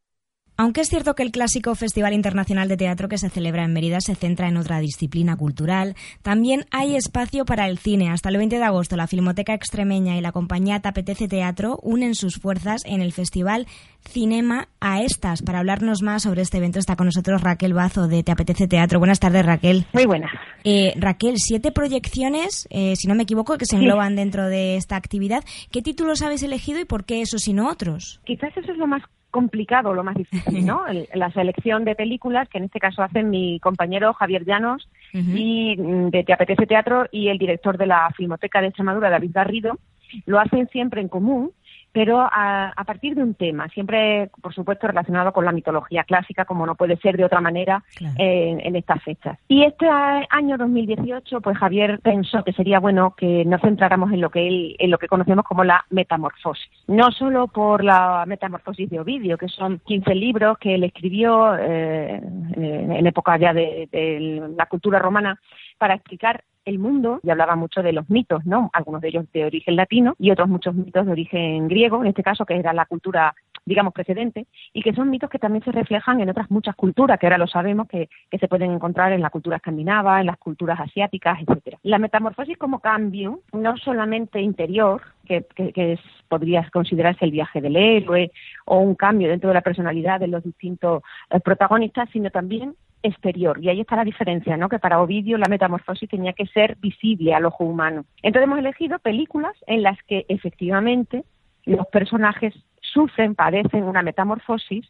Aunque es cierto que el clásico Festival Internacional de Teatro que se celebra en Mérida se centra en otra disciplina cultural, también hay espacio para el cine. Hasta el 20 de agosto, la Filmoteca Extremeña y la compañía Tapetece Teatro unen sus fuerzas en el Festival Cinema a estas. Para hablarnos más sobre este evento está con nosotros Raquel Bazo de Te Apetece Teatro. Buenas tardes, Raquel. Muy buenas. Eh, Raquel, siete proyecciones, eh, si no me equivoco, que se engloban dentro de esta actividad. ¿Qué títulos habéis elegido y por qué esos y no otros? Quizás eso es lo más complicado, lo más difícil, ¿no? la selección de películas, que en este caso hacen mi compañero Javier Llanos, y mm, de Te Apetece Teatro, y el director de la Filmoteca de Extremadura, David Garrido, lo hacen siempre en común pero a, partir de un tema, siempre, por supuesto, relacionado con la mitología clásica, como no puede ser de otra manera en, estas fechas. Y este año 2018, pues Javier pensó que sería bueno que nos centráramos en lo que él, en lo que conocemos como la metamorfosis. No solo por la metamorfosis de Ovidio, que son 15 libros que él escribió eh, en época ya de la cultura romana para explicar el mundo y hablaba mucho de los mitos, ¿no? Algunos de ellos de origen latino y otros muchos mitos de origen griego, en este caso que era la cultura digamos, precedente, y que son mitos que también se reflejan en otras muchas culturas, que ahora lo sabemos, que, que se pueden encontrar en la cultura escandinava, en las culturas asiáticas, etcétera. La metamorfosis como cambio, no solamente interior, que, que, es, podría considerarse el viaje del héroe o un cambio dentro de la personalidad de los distintos eh, protagonistas, sino también exterior. Y ahí está la diferencia, ¿no? Que para Ovidio la metamorfosis tenía que ser visible al ojo humano. Entonces hemos elegido películas en las que efectivamente los personajes sufren, padecen una metamorfosis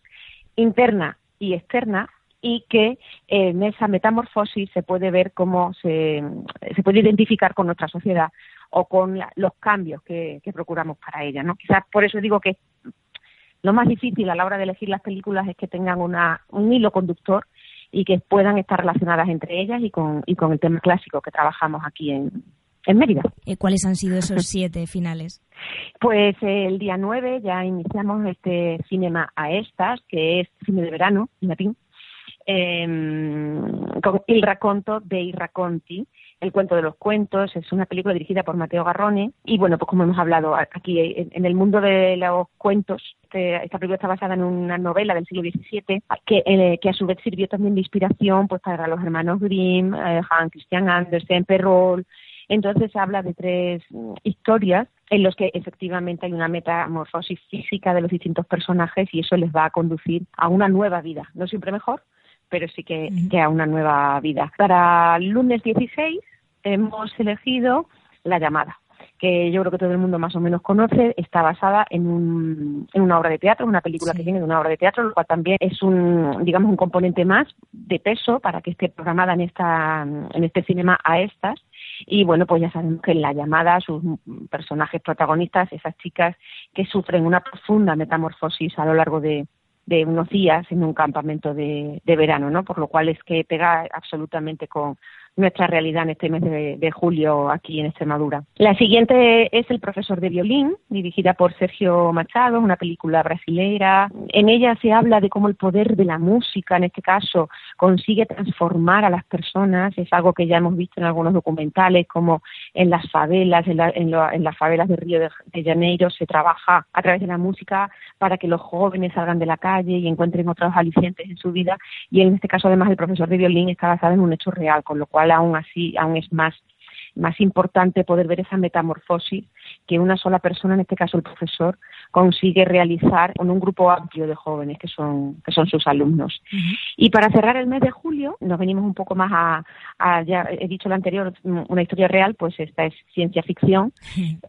interna y externa y que en esa metamorfosis se puede ver cómo se, se puede identificar con nuestra sociedad o con los cambios que, que, procuramos para ella. ¿no? Quizás por eso digo que lo más difícil a la hora de elegir las películas es que tengan una, un hilo conductor y que puedan estar relacionadas entre ellas y con, y con el tema clásico que trabajamos aquí en, en Mérida. Eh, ¿Cuáles han sido esos siete finales? Pues el día 9 ya iniciamos este Cinema a Estas, que es cine de verano, en latín, eh, con Il racconto dei racconti, el cuento de los cuentos, es una película dirigida por Mateo Garrone. Y bueno, pues como hemos hablado aquí en el mundo de los cuentos, este, esta película está basada en una novela del siglo XVII que, eh, que a su vez sirvió también de inspiración pues para los hermanos Grimm, eh, Hans Christian Andersen, Perrault, entonces habla de tres mm, historias en los que efectivamente hay una metamorfosis física de los distintos personajes y eso les va a conducir a una nueva vida, no siempre mejor, pero sí que, que a una nueva vida. Para el lunes 16 hemos elegido La llamada que yo creo que todo el mundo más o menos conoce, está basada en, un, en una obra de teatro, una película que viene de una obra de teatro, lo cual también es un, digamos, un componente más de peso para que esté programada en esta, en este cinema a estas. Y bueno, pues ya sabemos que en la llamada, sus personajes protagonistas, esas chicas que sufren una profunda metamorfosis a lo largo de, de unos días en un campamento de, de verano, ¿no? Por lo cual es que pega absolutamente con, nuestra realidad en este mes de, julio aquí en Extremadura. La siguiente es El profesor de violín, dirigida por Sergio Machado, una película brasilera. En ella se habla de cómo el poder de la música, en este caso, consigue transformar a las personas. Es algo que ya hemos visto en algunos documentales, como en las favelas, en, las favelas de Río de, de Janeiro se trabaja a través de la música para que los jóvenes salgan de la calle y encuentren otros alicientes en su vida. Y en este caso, además, el profesor de violín está basado en un hecho real, con lo cual aún así, aún es más más importante poder ver esa metamorfosis que una sola persona, en este caso el profesor, consigue realizar con un grupo amplio de jóvenes que son, que son sus alumnos. Y para cerrar el mes de julio, nos venimos un poco más a, ya he dicho lo anterior, una historia real, pues esta es ciencia ficción,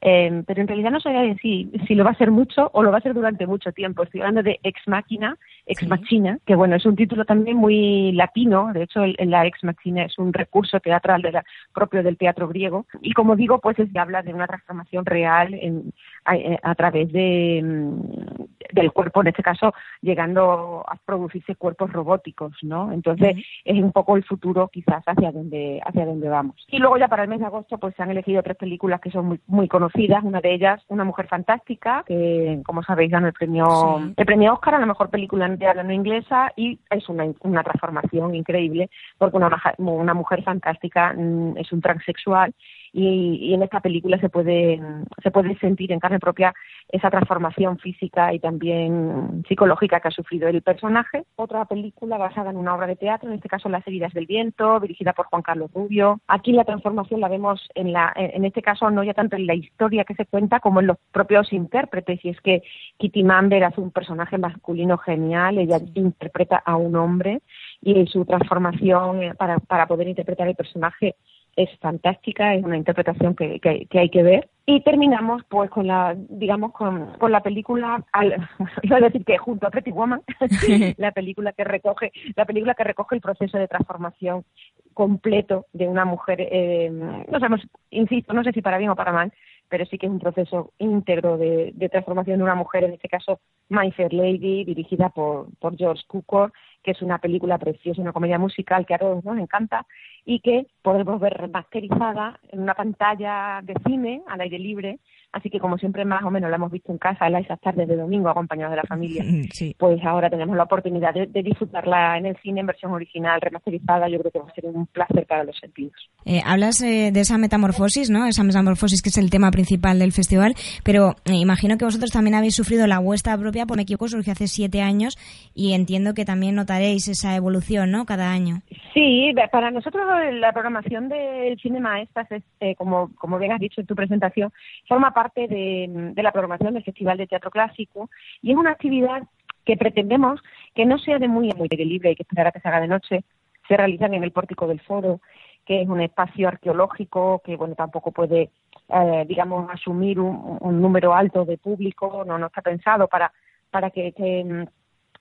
eh, pero en realidad no sabía decir si lo va a ser mucho o lo va a ser durante mucho tiempo. Estoy hablando de Ex Machina, Ex Machina, que bueno, es un título también muy latino, de hecho el, la Ex Machina es un recurso teatral de propio del teatro griego, y como digo, pues se habla de una transformación real en, a, través de, mm, del cuerpo, en este caso, llegando a producirse cuerpos robóticos, ¿no? Entonces, es un poco el futuro quizás hacia donde, hacia donde vamos. Y luego ya para el mes de agosto, pues se han elegido tres películas que son muy, muy conocidas. Una de ellas, Una mujer fantástica, que, como sabéis, ganó el premio, el premio Oscar a la mejor película de habla no inglesa y es una, una transformación increíble porque una, una mujer fantástica mm, es un transexual y, en esta película se puede, se puede sentir en carne propia esa transformación física y también psicológica que ha sufrido el personaje. Otra película basada en una obra de teatro, en este caso Las heridas del viento, dirigida por Juan Carlos Rubio. Aquí la transformación la vemos en, la, en este caso no ya tanto en la historia que se cuenta como en los propios intérpretes, y es que Kitty Mamber hace un personaje masculino genial, ella interpreta a un hombre y su transformación para, para poder interpretar el personaje es fantástica, es una interpretación que, que, hay que ver. Y terminamos pues con la, digamos, con, con la película, al, iba a decir que junto a Pretty Woman, la película que recoge, la película que recoge el proceso de transformación completo de una mujer, eh, no sabemos, insisto, no sé si para bien o para mal, pero sí que es un proceso íntegro de, transformación de una mujer, en este caso My Fair Lady, dirigida por, George Cukor, que es una película preciosa, una comedia musical que a todos nos encanta y que podemos ver remasterizada en una pantalla de cine al aire libre Así que como siempre más o menos la hemos visto en casa esas tardes de domingo acompañados de la familia, pues ahora tenemos la oportunidad de, disfrutarla en el cine en versión original, remasterizada. Yo creo que va a ser un placer para los sentidos. Eh, hablas eh, de esa metamorfosis, ¿no? Esa metamorfosis que es el tema principal del festival, pero eh, imagino que vosotros también habéis sufrido la vuestra propia, por me equivoco, surgió hace siete años y entiendo que también notaréis esa evolución, ¿no? Cada año. Sí, para nosotros la programación del cine maestras, es, como, como bien has dicho en tu presentación, forma parte parte de, la programación del Festival de Teatro Clásico y es una actividad que pretendemos que no sea de muy, muy libre, hay que esperar a que se haga de noche, se realizan en el Pórtico del Foro, que es un espacio arqueológico que, bueno, tampoco puede, eh, digamos, asumir un, número alto de público, no, no está pensado para, para que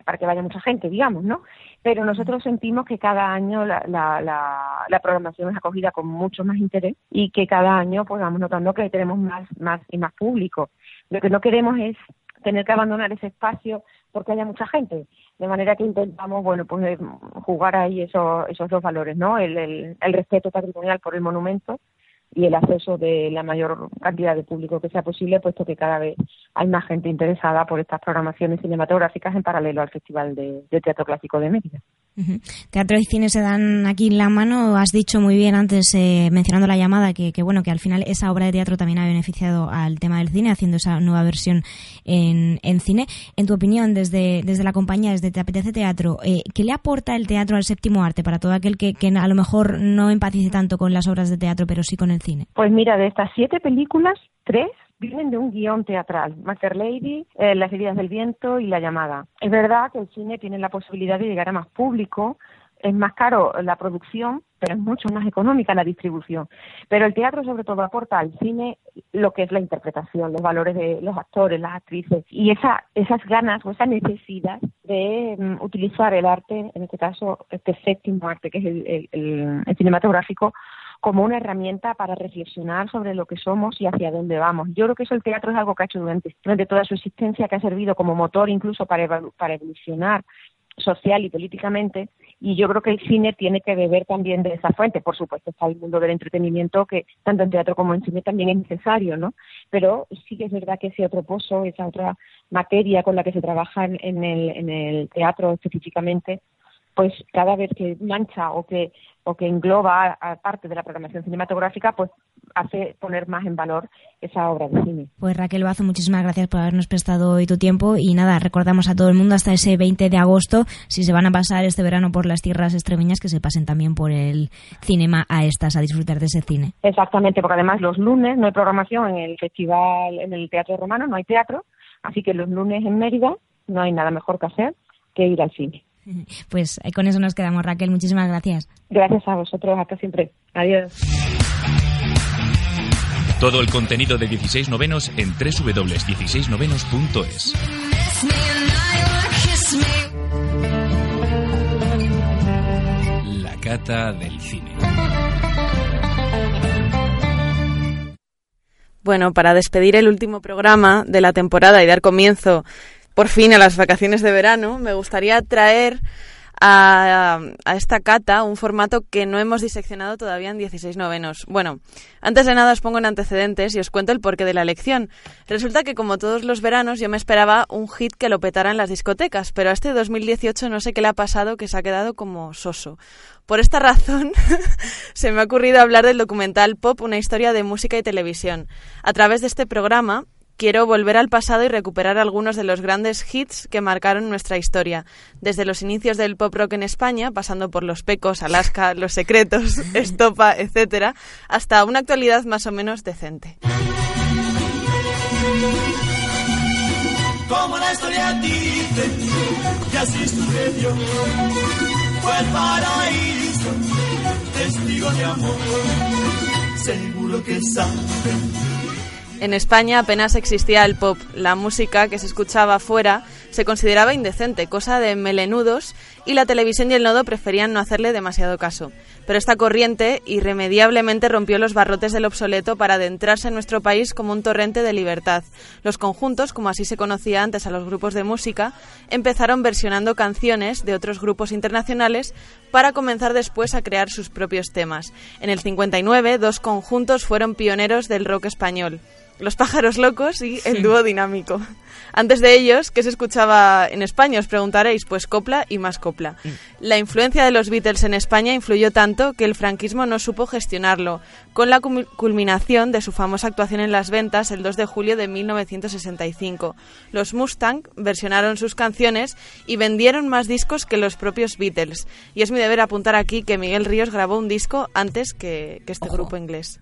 para que vaya mucha gente, digamos, ¿no? Pero nosotros sentimos que cada año la, la, la, programación es acogida con mucho más interés y que cada año pues vamos notando que tenemos más, más y más público. Lo que no queremos es tener que abandonar ese espacio porque haya mucha gente. De manera que intentamos, bueno, pues jugar ahí esos, esos dos valores, ¿no? El, el, el respeto patrimonial por el monumento y el acceso de la mayor cantidad de público que sea posible, puesto que cada vez hay más gente interesada por estas programaciones cinematográficas en paralelo al Festival de, Teatro Clásico de Mérida. Teatro y cine se dan aquí en la mano. Has dicho muy bien antes, eh, mencionando la llamada, que, bueno que al final esa obra de teatro también ha beneficiado al tema del cine, haciendo esa nueva versión en, cine. En tu opinión, desde, desde la compañía, desde Te Apetece Teatro, eh, ¿qué le aporta el teatro al séptimo arte para todo aquel que, que a lo mejor no empatice tanto con las obras de teatro, pero sí con el cine? Pues mira, de estas siete películas, tres vienen de un guion teatral, Master Lady, eh, Las heridas del viento y La llamada. Es verdad que el cine tiene la posibilidad de llegar a más público, es más caro la producción, pero es mucho más económica la distribución. Pero el teatro sobre todo aporta al cine lo que es la interpretación, los valores de los actores, las actrices y esa, esas ganas o esa necesidad de mm, utilizar el arte, en este caso este séptimo arte que es el cinematográfico, como una herramienta para reflexionar sobre lo que somos y hacia dónde vamos. Yo creo que eso el teatro es algo que ha hecho durante, durante toda su existencia, que ha servido como motor incluso para, para evolucionar social y políticamente y yo creo que el cine tiene que beber también de esa fuente. Por supuesto, está el mundo del entretenimiento que tanto en teatro como en cine también es necesario, ¿no? Pero sí que es verdad que ese otro pozo, esa otra materia con la que se trabaja en, el, en el teatro específicamente, pues cada vez que mancha o que o que engloba a parte de la programación cinematográfica, pues hace poner más en valor esa obra de cine. Pues Raquel Bazo, muchísimas gracias por habernos prestado hoy tu tiempo y nada, recordamos a todo el mundo hasta ese 20 de agosto, si se van a pasar este verano por las tierras extremeñas, que se pasen también por el cinema a estas, a disfrutar de ese cine. Exactamente, porque además los lunes no hay programación en el festival, en el Teatro Romano, no hay teatro, así que los lunes en Mérida no hay nada mejor que hacer que ir al cine. Pues eh, con eso nos quedamos, Raquel. Muchísimas gracias. Gracias a vosotros. Hasta siempre. Adiós. Todo el contenido de 16 novenos en www.16novenos.es. La cata del cine. Bueno, para despedir el último programa de la temporada y dar comienzo por fin a las vacaciones de verano, me gustaría traer a, esta cata un formato que no hemos diseccionado todavía en 16 novenos. Bueno, antes de nada os pongo en antecedentes y os cuento el porqué de la elección. Resulta que como todos los veranos yo me esperaba un hit que lo petara en las discotecas, pero a este 2018 no sé qué le ha pasado que se ha quedado como soso. Por esta razón se me ha ocurrido hablar del documental Pop, una historia de música y televisión. A través de este programa Quiero volver al pasado y recuperar algunos de los grandes hits que marcaron nuestra historia, desde los inicios del pop rock en España, pasando por Los Pecos, Alaska, Los Secretos, Estopa, etc., hasta una actualidad más o menos decente. Como la historia dice, que así sucedió, fue el paraíso, testigo de amor, seguro que sabe en España apenas existía el pop. La música que se escuchaba fuera se consideraba indecente, cosa de melenudos, y la televisión y el nodo preferían no hacerle demasiado caso. pero esta corriente irremediablemente rompió los barrotes del obsoleto para adentrarse en nuestro país como un torrente de libertad. Los conjuntos, como así se conocía antes a los grupos de música, empezaron versionando canciones de otros grupos internacionales para comenzar después a crear sus propios temas. En el 59, dos conjuntos fueron pioneros del rock español. Los pájaros locos y el dúo dinámico. Antes de ellos, ¿qué se escuchaba en España? Os preguntaréis, pues copla y más copla. La influencia de los Beatles en España influyó tanto que el franquismo no supo gestionarlo, con la culminación de su famosa actuación en las ventas el 2 de julio de 1965. Los Mustang versionaron sus canciones y vendieron más discos que los propios Beatles. Y es mi deber apuntar aquí que Miguel Ríos grabó un disco antes que, que este grupo inglés.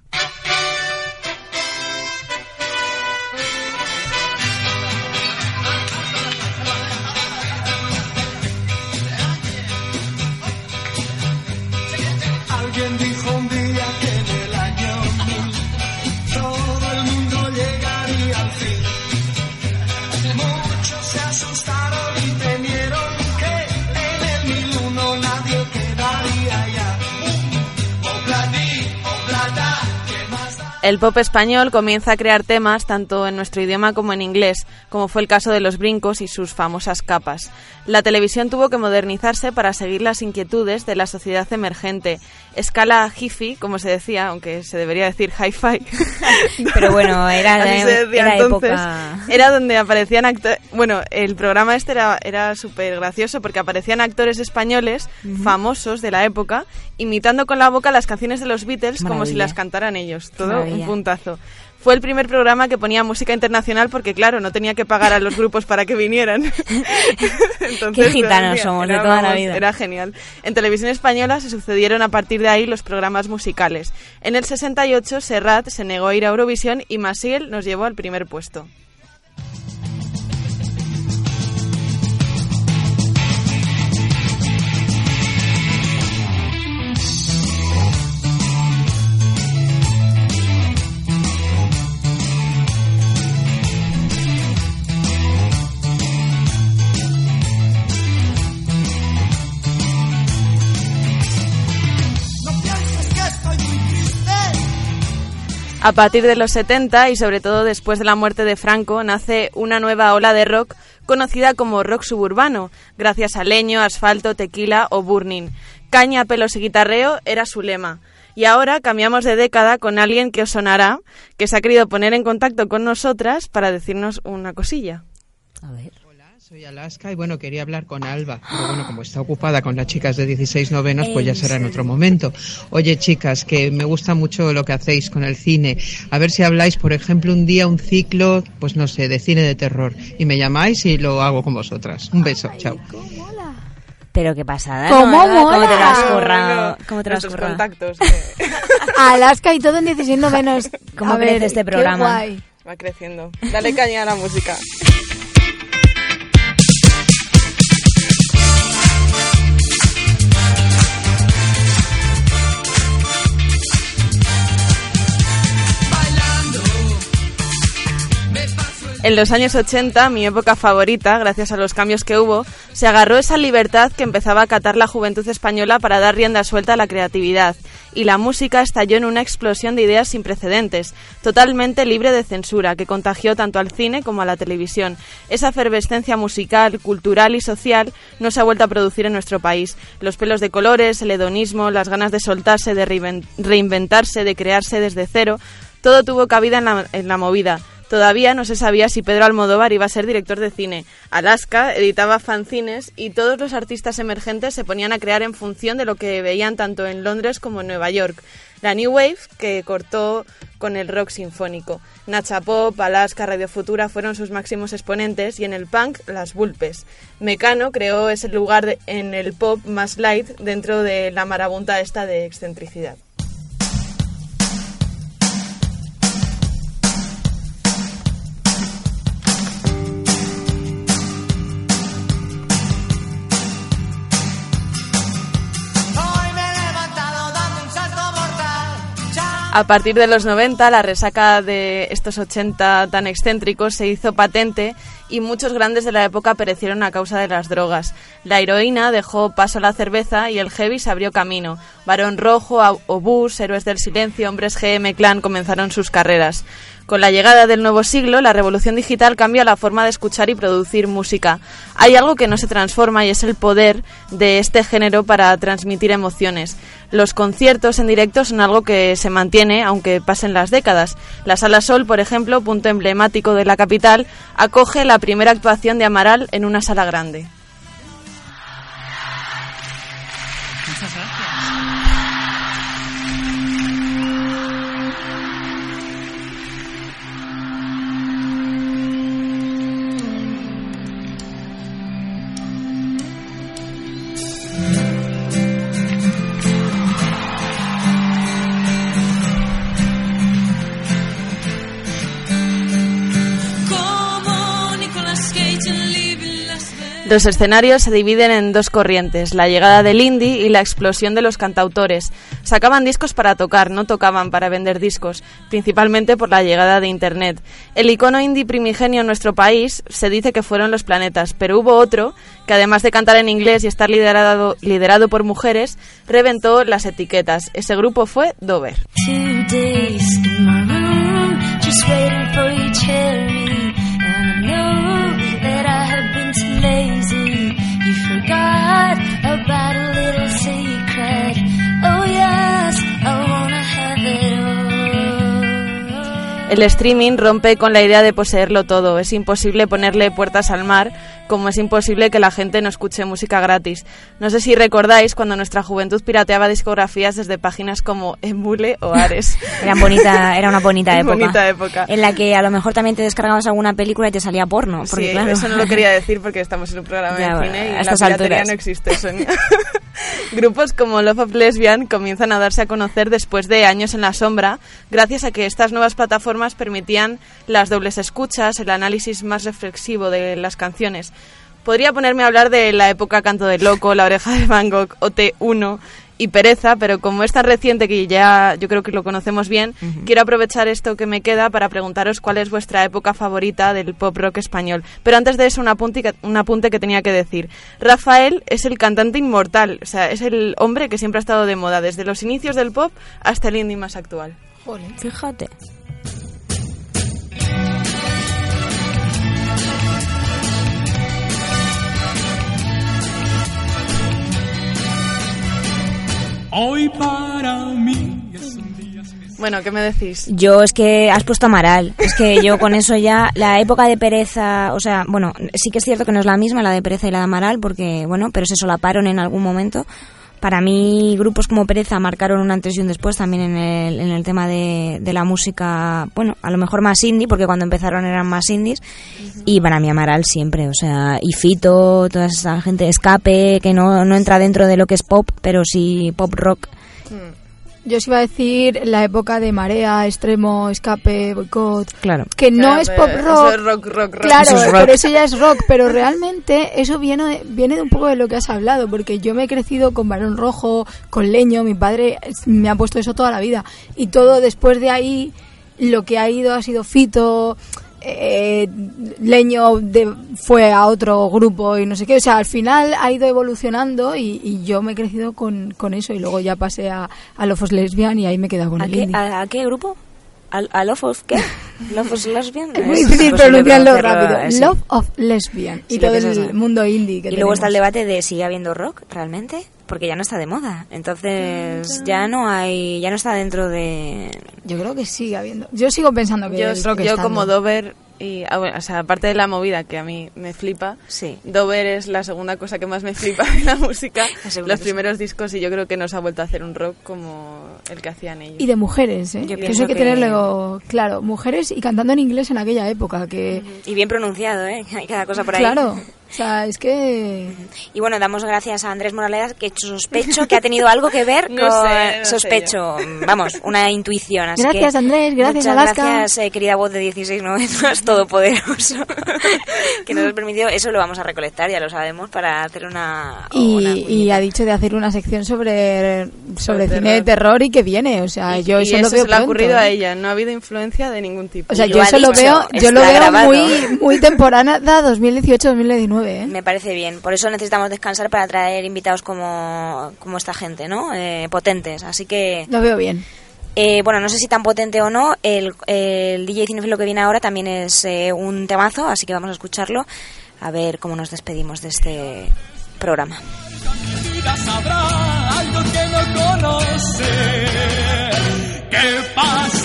El pop español comienza a crear temas tanto en nuestro idioma como en inglés, como fue el caso de los brincos y sus famosas capas. La televisión tuvo que modernizarse para seguir las inquietudes de la sociedad emergente. Escala hi-fi, como se decía, aunque se debería decir hi-fi. Pero bueno, era, decía era entonces. época... Era donde aparecían actores... Bueno, el programa este era, era súper gracioso porque aparecían actores españoles famosos de la época imitando con la boca las canciones de los Beatles como si las cantaran ellos. Todo Maravilla. Un puntazo. Fue el primer programa que ponía música internacional porque, claro, no tenía que pagar a los grupos para que vinieran. Entonces, Qué gitanos somos de toda la vida. Era genial. En televisión española se sucedieron a partir de ahí los programas musicales. En el 68, Serrat se negó a ir a Eurovisión y Masiel nos llevó al primer puesto. A partir de los 70 y sobre todo después de la muerte de Franco nace una nueva ola de rock conocida como rock suburbano, gracias a leño, asfalto, tequila o burning. Caña, pelos y guitarreo era su lema. Y ahora cambiamos de década con alguien que os sonará, que se ha querido poner en contacto con nosotras para decirnos una cosilla. Soy Alaska y bueno, quería hablar con Alba, pero bueno, como está ocupada con las chicas de 16 novenos, pues ya será en otro momento. Oye, chicas, que me gusta mucho lo que hacéis con el cine. A ver si habláis, por ejemplo, un día un ciclo, pues no sé, de cine de terror. Y me llamáis y lo hago con vosotras. Un beso, chao. Pero qué pasada, ¿Cómo ¿no? ¿Cómo te lo mola? has currado? ¿Cómo te lo has currado? contactos. Alaska y todo en 16 novenos. ¿Cómo A ver, crece este qué programa? guay. Va creciendo. Dale caña a la música. En los años 80, mi época favorita, gracias a los cambios que hubo, se agarró esa libertad que empezaba a acatar la juventud española para dar rienda suelta a la creatividad, y la música estalló en una explosión de ideas sin precedentes, totalmente libre de censura, que contagió tanto al cine como a la televisión. Esa efervescencia musical, cultural y social no se ha vuelto a producir en nuestro país. Los pelos de colores, el hedonismo, las ganas de soltarse, de reinven- reinventarse, de crearse desde cero, todo tuvo cabida en la movida. Todavía no se sabía si Pedro Almodóvar iba a ser director de cine. Alaska editaba fanzines y todos los artistas emergentes se ponían a crear en función de lo que veían tanto en Londres como en Nueva York. La New Wave, que cortó con el rock sinfónico. Nacha Pop, Alaska, Radio Futura fueron sus máximos exponentes y en el punk, las Bulpes. Mecano creó ese lugar en el pop más light dentro de la marabunta esta de excentricidad. A partir de los 90, la resaca de estos 80 tan excéntricos se hizo patente y muchos grandes de la época perecieron a causa de las drogas. La heroína dejó paso a la cerveza y el heavy se abrió camino. Barón Rojo, Obús, Héroes del Silencio, Hombres GM Clan comenzaron sus carreras. Con la llegada del nuevo siglo, la revolución digital cambia la forma de escuchar y producir música. Hay algo que no se transforma y es el poder de este género para transmitir emociones. Los conciertos en directo son algo que se mantiene aunque pasen las décadas. La Sala Sol, por ejemplo, punto emblemático de la capital, acoge la primera actuación de Amaral en una sala grande. Los escenarios se dividen en dos corrientes, la llegada del indie y la explosión de los cantautores. Sacaban discos para tocar, no tocaban para vender discos, principalmente por la llegada de Internet. El icono indie primigenio en nuestro país se dice que fueron los planetas, pero hubo otro que además de cantar en inglés y estar liderado, por mujeres, reventó las etiquetas. Ese grupo fue Dover. El streaming rompe con la idea de poseerlo todo. Es imposible ponerle puertas al mar, como es imposible que la gente no escuche música gratis. No sé si recordáis cuando nuestra juventud pirateaba discografías desde páginas como Emule o Ares. Era, bonita, era una bonita época. Bonita época. En la que a lo mejor también te descargabas alguna película y te salía porno. Porque, sí, claro, eso no lo quería decir porque estamos en un programa Ya, de cine y la piratería alturas. no existe, Sonia. Grupos como Love of Lesbian comienzan a darse a conocer después de años en la sombra, gracias a que estas nuevas plataformas permitían las dobles escuchas, el análisis más reflexivo de las canciones. Podría ponerme a hablar de la época Canto del Loco, La Oreja de Van Gogh, OT1 y Pereza, pero como es tan reciente que ya yo creo que lo conocemos bien, quiero aprovechar esto que me queda para preguntaros cuál es vuestra época favorita del pop rock español. Pero antes de eso, un apunte, que- un apunte que tenía que decir. Rafael es el cantante inmortal, o sea, es el hombre que siempre ha estado de moda, desde los inicios del pop hasta el indie más actual. Fíjate. Hoy para mí Bueno, ¿qué me decís? Yo es que has puesto Amaral. Es que yo con eso ya, la época de pereza, o sea, bueno, sí que es cierto que no es la misma la de pereza y la de Amaral, porque, bueno, pero se solaparon en algún momento. Para mí, grupos como Pereza marcaron un antes y un después también en el, en el tema de, de la música, bueno, a lo mejor más indie, porque cuando empezaron eran más indies. Y para mí Amaral siempre, o sea, y Fito, toda esa gente, Escape, que no, no entra dentro de lo que es pop, pero sí pop rock. Yo os iba a decir la época de marea, extremo, escape, boicot. Claro. Que no Claro, es pop eso rock. es rock, rock, rock. Claro, Eso es rock. por eso ya es rock. Pero realmente eso viene, viene de un poco de lo que has hablado. Porque yo me he crecido con Barón Rojo, con Leño. Mi padre me ha puesto eso toda la vida. Y todo después de ahí, lo que ha ido ha sido Fito. Eh, Leño de- fue a otro grupo y no sé qué. O sea, al final ha ido evolucionando y, y yo me he crecido con, con eso. Y luego ya pasé a, a Lofos Lesbian y ahí me he quedado con ¿A el qué, indie. a, a qué grupo? ¿A, a Love of qué? ¿Love of Lesbian? Es muy difícil pronunciarlo rápido. eh, sí. Love of Lesbian. Sí, y todo el mundo indie que Y luego está el tenemos. debate de sigue habiendo rock realmente, porque ya no está de moda. Entonces ya no hay, ya no está dentro de. Yo creo que sigue habiendo. Yo sigo pensando que Yo, el rock yo como. Dover, y, ah, bueno, o sea, aparte de la movida que a mí me flipa, sí. Dover es la segunda cosa que más me flipa de la música. Los cosa. primeros discos y yo creo que nos ha vuelto a hacer un rock como el que hacían ellos. Y de mujeres, ¿eh? Yo que eso hay que, que- tenerlo claro. Mujeres y cantando en inglés en aquella época. que Y bien pronunciado, ¿eh? Hay cada cosa por ahí. Claro. O sea, es que... Y bueno, damos gracias a Andrés Morales, que sospecho que ha tenido algo que ver No con... sé, no sé sospecho, vamos, una intuición. Así Gracias, que Andrés, gracias, muchas Alaska. gracias, eh, querida voz de 16 novenos, todopoderoso, que nos has permitido, eso lo vamos a recolectar, ya lo sabemos, para hacer una... Y, una y ha dicho de hacer una sección sobre, sobre Sobre cine de terror y que viene. O sea, yo y eso eso lo veo se le ha ocurrido a ella, no ha habido influencia de ningún tipo. O sea, yo ha eso lo veo, yo lo veo grabado. muy, muy temporada 2018-2019, ¿eh? Me parece bien. Por eso necesitamos descansar para traer invitados como, como esta gente, ¿no? Eh, potentes. Así que, Lo veo bien. eh, bueno, no sé si tan potente o no. El, el DJ Cinefilo que viene ahora también es eh, un temazo, así que vamos a escucharlo. A ver cómo nos despedimos de este programa. vida sabrá algo que no conoce. ¿Qué pasará?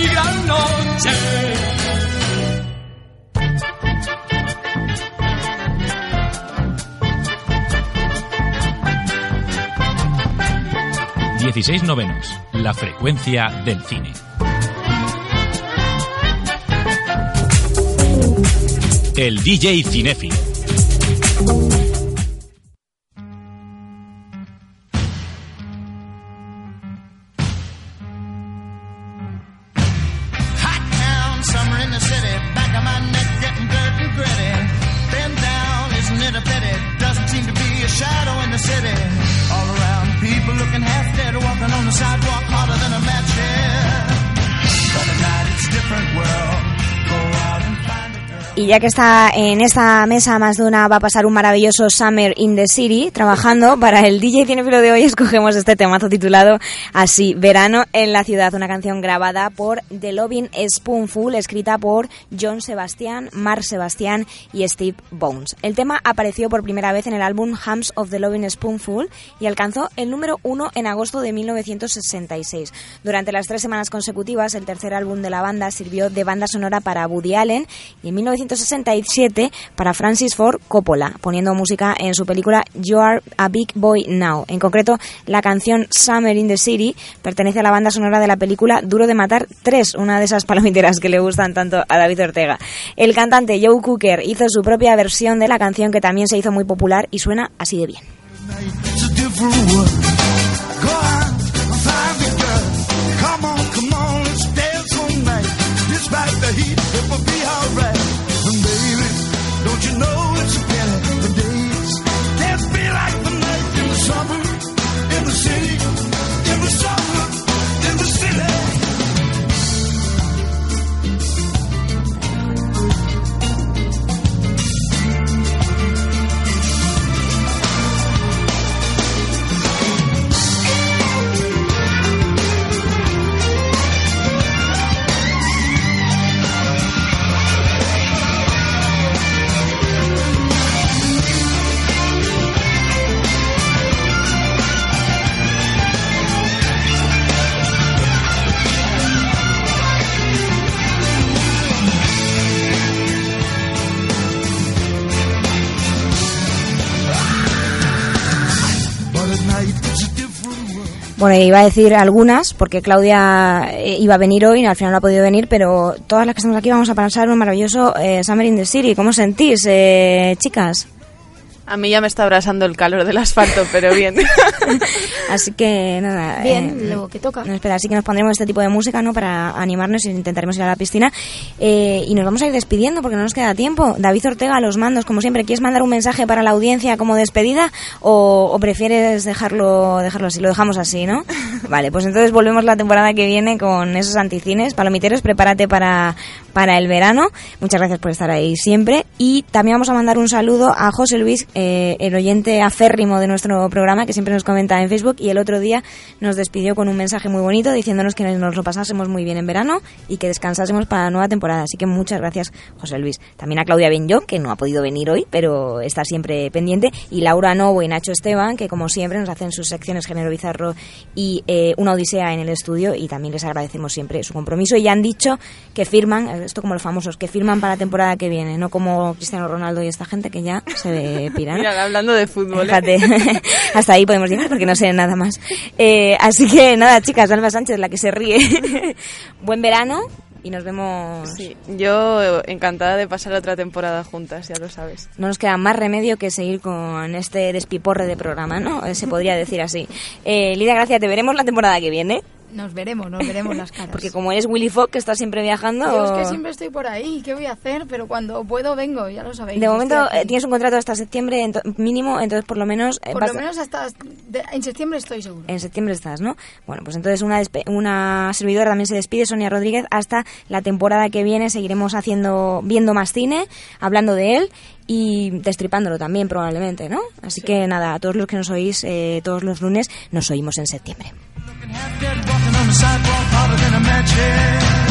Mi gran noche. 16 novenos, la frecuencia del cine. El DJ Cinefi. Ya que está en esta mesa más de una va a pasar un maravilloso Summer in the City trabajando para el DJ Cinefilo de hoy escogemos este temazo titulado así Verano en la ciudad, una canción grabada por The Loving Spoonful, escrita por John Sebastian, Mark Sebastian y Steve Bones. El tema apareció por primera vez en el álbum Hams of the Loving Spoonful y alcanzó el número uno en agosto de 1966. Durante las tres semanas consecutivas, el tercer álbum de la banda sirvió de banda sonora para Woody Allen y en 1967 para Francis Ford Coppola, poniendo música en su película You Are a Big Boy Now. En concreto, la canción Summer in the City pertenece a la banda sonora de la película Duro de Matar 3, una de esas palomiteras que le gustan tanto a David Ortega. El cantante Joe Cooker hizo su propia versión de la canción que también se hizo muy popular y suena así de bien. You know Bueno, iba a decir algunas, porque Claudia eh, iba a venir hoy, al final no ha podido venir, pero todas las que estamos aquí vamos a pasar un maravilloso eh, Summer in the City. ¿Cómo sentís, eh, chicas? A mí ya me está abrasando el calor del asfalto, pero bien. Así que nada. Bien, eh, lo que toca. no, espera, así que nos pondremos este tipo de música, ¿no? Para animarnos y intentaremos ir a la piscina. Eh, y nos vamos a ir despidiendo porque no nos queda tiempo. David Ortega, a los mandos, como siempre. ¿Quieres mandar un mensaje para la audiencia como despedida o, o prefieres dejarlo, dejarlo así? Lo dejamos así, ¿no? Vale, pues entonces volvemos la temporada que viene con esos anticines. Palomiteros, prepárate para, para el verano. Muchas gracias por estar ahí siempre. Y también vamos a mandar un saludo a José Luis, eh, el oyente aférrimo de nuestro programa, que siempre nos comenta en Facebook. Y el otro día nos despidió con un mensaje muy bonito diciéndonos que nos lo pasásemos muy bien en verano y que descansásemos para la nueva temporada. Así que muchas gracias, José Luis. También a Claudia Benyo, que no ha podido venir hoy, pero está siempre pendiente. Y Laura Novo y Nacho Esteban, que como siempre nos hacen sus secciones Género Bizarro y eh, una odisea en el estudio. Y también les agradecemos siempre su compromiso. Y ya han dicho que firman, esto como los famosos, que firman para la temporada que viene, no como Cristiano Ronaldo y esta gente que ya se pirará. Mira, hablando de fútbol. ¿eh? Fíjate, hasta ahí podemos llegar porque no sé nada más. Eh, así que nada, chicas, Alba Sánchez, la que se ríe. Buen verano y nos vemos. Sí, yo encantada de pasar otra temporada juntas, ya lo sabes. No nos queda más remedio que seguir con este despiporre de programa, ¿no? Eh, Se podría decir así. Eh, Lidia, gracias, te veremos la temporada que viene. Nos veremos, nos veremos las caras. Porque como eres Willy Fogg, que estás siempre viajando... Yo es que siempre estoy por ahí, ¿qué voy a hacer? Pero cuando puedo vengo, ya lo sabéis. De momento eh, tienes un contrato hasta septiembre ento- mínimo, entonces por lo menos... eh, Por lo menos hasta de- en septiembre estoy seguro. En septiembre estás, ¿no? Bueno, pues entonces una, una servidora también se despide, Sonia Rodríguez, hasta la temporada que viene seguiremos haciendo, viendo más cine, hablando de él y destripándolo también probablemente, ¿no? Así que nada, a todos los que nos oís eh, todos los lunes, nos oímos en septiembre. Half dead walking on the sidewalk harder than a match,